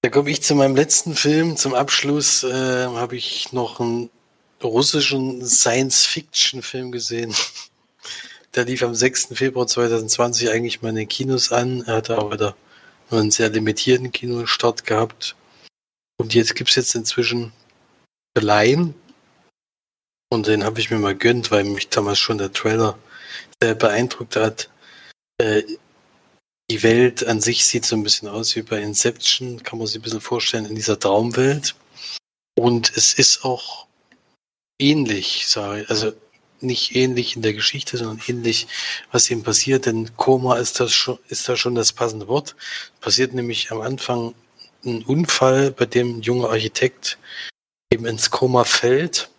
Da komme ich zu meinem letzten Film. Zum Abschluss äh, habe ich noch einen russischen Science-Fiction-Film gesehen. Der lief am 6. Februar 2020 eigentlich mal in den Kinos an. Er hatte aber wieder nur einen sehr limitierten Kinostart gehabt. Und jetzt gibt es jetzt inzwischen Verleihen. Und den habe ich mir mal gönnt, weil mich damals schon der Trailer sehr beeindruckt hat. Äh, die Welt an sich sieht so ein bisschen aus wie bei Inception, kann man sich ein bisschen vorstellen, in dieser Traumwelt. Und es ist auch ähnlich, sage ich. Also nicht ähnlich in der Geschichte, sondern ähnlich, was ihm passiert, denn Koma ist das schon, ist da schon das passende Wort. Passiert nämlich am Anfang ein Unfall, bei dem ein junger Architekt eben ins Koma fällt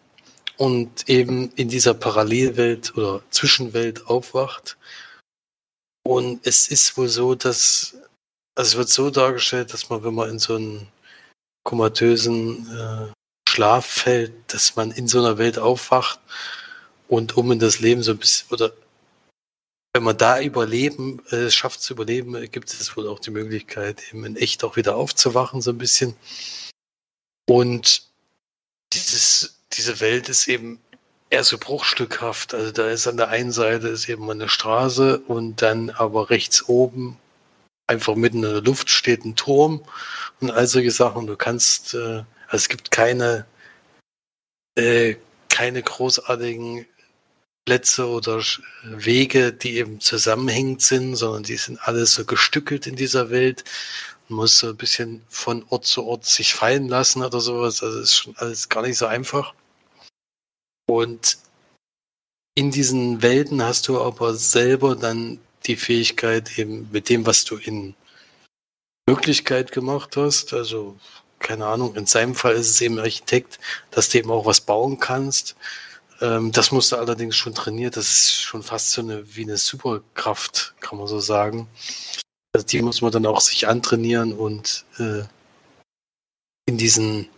und eben in dieser Parallelwelt oder Zwischenwelt aufwacht. Und es ist wohl so, dass, also es wird so dargestellt, dass man, wenn man in so einen komatösen äh, Schlaf fällt, dass man in so einer Welt aufwacht und um in das Leben so ein bisschen, oder wenn man da überleben, äh, schafft zu überleben, gibt es wohl auch die Möglichkeit, eben in echt auch wieder aufzuwachen, so ein bisschen. Und dieses, diese Welt ist eben eher so bruchstückhaft. Also da ist an der einen Seite ist eben eine Straße und dann aber rechts oben einfach mitten in der Luft steht ein Turm und all solche Sachen. Du kannst, äh, also es gibt keine, äh, keine großartigen Plätze oder Wege, die eben zusammenhängend sind, sondern die sind alles so gestückelt in dieser Welt. Man muss so ein bisschen von Ort zu Ort sich fallen lassen oder sowas. Also ist schon alles gar nicht so einfach. Und in diesen Welten hast du aber selber dann die Fähigkeit eben mit dem, was du in Möglichkeit gemacht hast, also keine Ahnung, in seinem Fall ist es eben Architekt, dass du eben auch was bauen kannst. Ähm, das musst du allerdings schon trainiert, das ist schon fast so eine wie eine Superkraft, kann man so sagen. Also die muss man dann auch sich antrainieren und äh, in diesen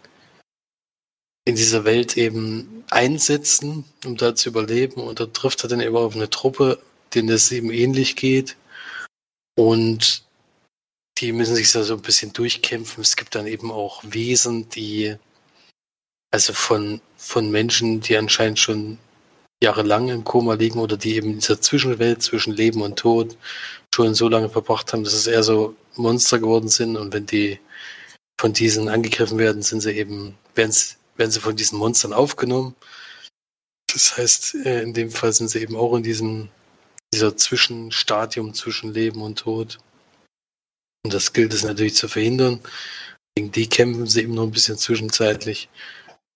in dieser Welt eben einsetzen, um da zu überleben. Und da trifft er dann eben auf eine Truppe, denen es eben ähnlich geht. Und die müssen sich da so ein bisschen durchkämpfen. Es gibt dann eben auch Wesen, die, also von, von Menschen, die anscheinend schon jahrelang im Koma liegen oder die eben in dieser Zwischenwelt zwischen Leben und Tod schon so lange verbracht haben, dass es eher so Monster geworden sind. Und wenn die von diesen angegriffen werden, sind sie eben, werden sie werden sie von diesen Monstern aufgenommen. Das heißt, äh, in dem Fall sind sie eben auch in diesem dieser Zwischenstadium zwischen Leben und Tod. Und das gilt es natürlich zu verhindern. Gegen die kämpfen sie eben noch ein bisschen zwischenzeitlich.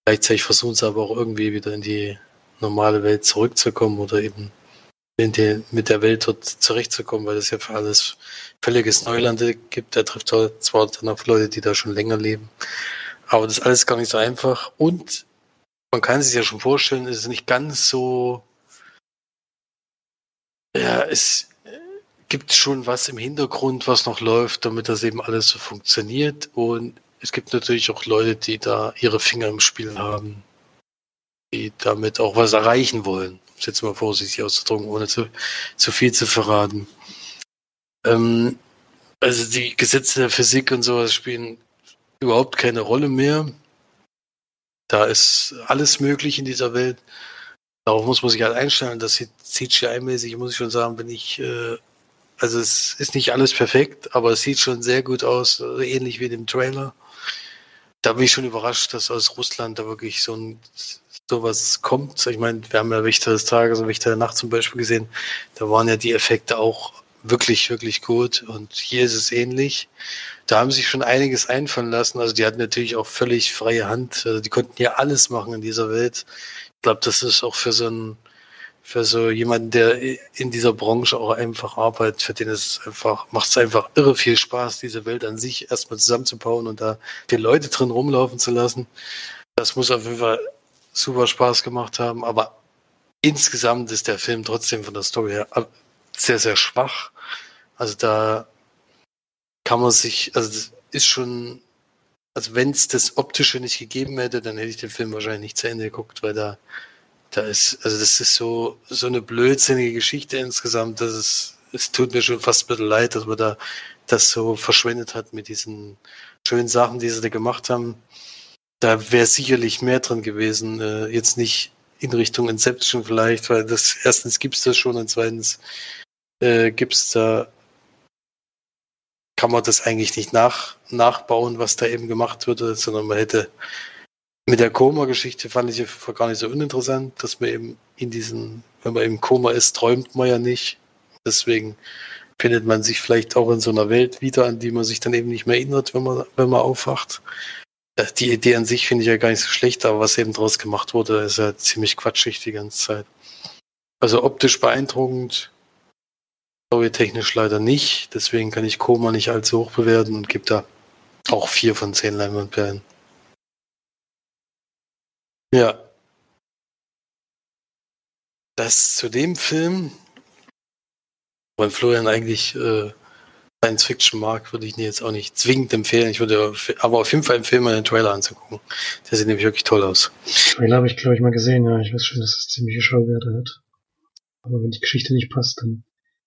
Gleichzeitig versuchen sie aber auch irgendwie wieder in die normale Welt zurückzukommen oder eben die, mit der Welt dort zurechtzukommen, weil es ja für alles völliges Neuland gibt. Der trifft zwar dann auf Leute, die da schon länger leben, aber das ist alles gar nicht so einfach. Und man kann sich ja schon vorstellen, es ist nicht ganz so. Ja, es gibt schon was im Hintergrund, was noch läuft, damit das eben alles so funktioniert. Und es gibt natürlich auch Leute, die da ihre Finger im Spiel haben, die damit auch was erreichen wollen. Ich jetzt mal vorsichtig auszudrücken, ohne zu, zu viel zu verraten. Ähm, also die Gesetze der Physik und sowas spielen überhaupt keine Rolle mehr. Da ist alles möglich in dieser Welt. Darauf muss man sich halt einstellen. Das CGI-mäßig, muss ich schon sagen, bin ich, äh, also es ist nicht alles perfekt, aber es sieht schon sehr gut aus, ähnlich wie dem Trailer. Da bin ich schon überrascht, dass aus Russland da wirklich so ein sowas kommt. Ich meine, wir haben ja Wächter des Tages und Wächter der Nacht zum Beispiel gesehen. Da waren ja die Effekte auch wirklich, wirklich gut. Und hier ist es ähnlich da haben sich schon einiges einfallen lassen. Also die hatten natürlich auch völlig freie Hand. Also die konnten ja alles machen in dieser Welt. Ich glaube, das ist auch für so einen, für so jemanden, der in dieser Branche auch einfach arbeitet, für den es einfach, macht es einfach irre viel Spaß, diese Welt an sich erstmal zusammenzubauen und da die Leute drin rumlaufen zu lassen. Das muss auf jeden Fall super Spaß gemacht haben, aber insgesamt ist der Film trotzdem von der Story her sehr, sehr schwach. Also da kann man sich, also das ist schon, also wenn es das Optische nicht gegeben hätte, dann hätte ich den Film wahrscheinlich nicht zu Ende geguckt, weil da, da ist, also das ist so, so eine blödsinnige Geschichte insgesamt, dass es, es tut mir schon fast ein bisschen leid, dass man da das so verschwendet hat mit diesen schönen Sachen, die sie da gemacht haben. Da wäre sicherlich mehr drin gewesen, äh, jetzt nicht in Richtung Inception vielleicht, weil das erstens gibt's das schon und zweitens äh, gibt's da kann man das eigentlich nicht nach, nachbauen, was da eben gemacht wurde, sondern man hätte mit der Koma-Geschichte fand ich gar nicht so uninteressant, dass man eben in diesen, wenn man im Koma ist, träumt man ja nicht. Deswegen findet man sich vielleicht auch in so einer Welt wieder, an die man sich dann eben nicht mehr erinnert, wenn man, wenn man aufwacht. Die Idee an sich finde ich ja gar nicht so schlecht, aber was eben daraus gemacht wurde, ist ja ziemlich quatschig die ganze Zeit. Also optisch beeindruckend, Story-technisch leider nicht, deswegen kann ich Koma nicht allzu hoch bewerten und gebe da auch vier von zehn Leinwandperlen. Ja. Das zu dem Film, weil Florian eigentlich äh, Science Fiction mag, würde ich ihn jetzt auch nicht zwingend empfehlen. Ich würde aber auf jeden Fall empfehlen, mal den Trailer anzugucken. Der sieht nämlich wirklich toll aus. Trailer habe ich, glaube ich, mal gesehen, ja. Ich weiß schon, dass es ziemliche Schauwerte hat. Aber wenn die Geschichte nicht passt, dann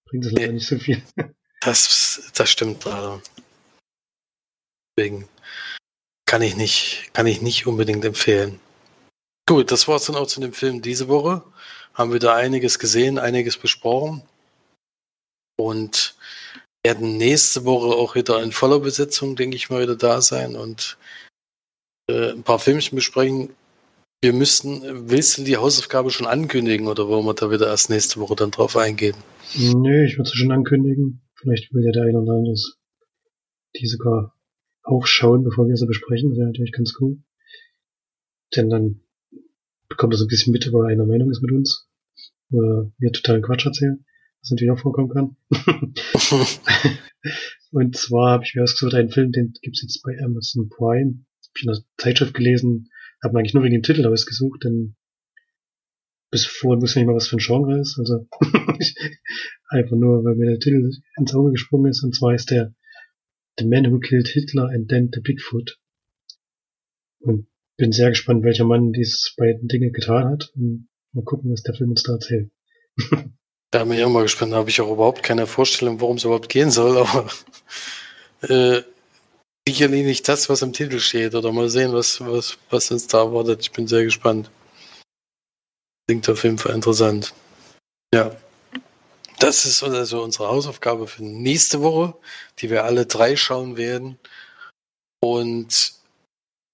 bringt es leider nicht so viel. Das, das stimmt leider. Deswegen kann ich nicht, kann ich nicht unbedingt empfehlen. Gut, das war es dann auch zu dem Film diese Woche. Haben wir da einiges gesehen, einiges besprochen. Und werden nächste Woche auch wieder in voller Besetzung, denke ich mal, wieder da sein und äh, ein paar Filmchen besprechen. Wir müssten, willst du die Hausaufgabe schon ankündigen oder wollen wir da wieder erst nächste Woche dann drauf eingehen? Nö, ich würde es schon ankündigen. Vielleicht will ja der eine oder andere die sogar auch schauen, bevor wir sie besprechen. Das wäre natürlich ganz cool. Denn dann bekommt er so ein bisschen mit, ob er einer Meinung ist mit uns. Oder wir totalen Quatsch erzählen was natürlich auch vorkommen kann. und zwar habe ich mir ausgesucht, einen Film, den gibt's jetzt bei Amazon Prime. Hab ich in der Zeitschrift gelesen, habe mir eigentlich nur wegen dem Titel ausgesucht, denn bis vorhin wusste ich nicht mal, was für ein Genre ist. Also einfach nur, weil mir der Titel ins Auge gesprungen ist. Und zwar ist der The Man Who Killed Hitler and Then the Bigfoot. Und bin sehr gespannt, welcher Mann diese beiden Dinge getan hat. Und mal gucken, was der Film uns da erzählt. Da bin ich auch mal gespannt. Da habe ich auch überhaupt keine Vorstellung, worum es überhaupt gehen soll, aber äh, sicherlich nicht das, was im Titel steht. Oder mal sehen, was, was, was uns da erwartet. Ich bin sehr gespannt. Klingt auf jeden Fall interessant. Ja. Das ist also unsere Hausaufgabe für nächste Woche, die wir alle drei schauen werden. Und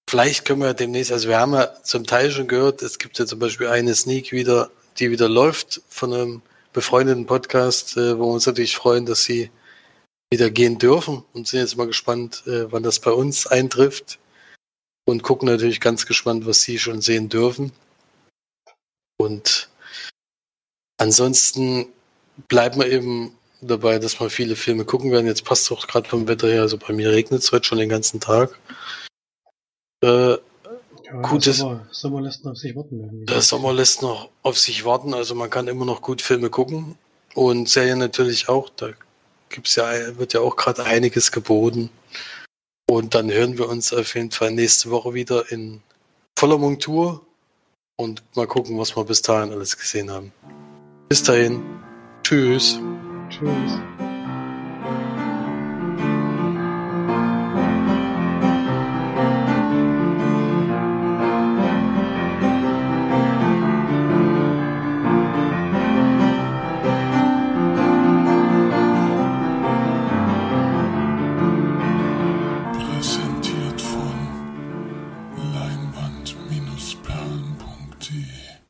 vielleicht können wir demnächst, also wir haben ja zum Teil schon gehört, es gibt ja zum Beispiel eine Sneak wieder, die wieder läuft von einem befreundeten Podcast, äh, wo wir uns natürlich freuen, dass sie wieder gehen dürfen und sind jetzt mal gespannt, äh, wann das bei uns eintrifft und gucken natürlich ganz gespannt, was sie schon sehen dürfen. Und ansonsten bleiben wir eben dabei, dass wir viele Filme gucken werden. Jetzt passt es auch gerade vom Wetter her, also bei mir regnet es heute schon den ganzen Tag. Äh, ja, gut, der Sommer, Sommer lässt noch auf sich warten. Irgendwie. Der Sommer lässt noch auf sich warten, also man kann immer noch gut Filme gucken und Serien natürlich auch. Da gibt's ja, wird ja auch gerade einiges geboten. Und dann hören wir uns auf jeden Fall nächste Woche wieder in voller Montur und mal gucken, was wir bis dahin alles gesehen haben. Bis dahin. Tschüss. Tschüss.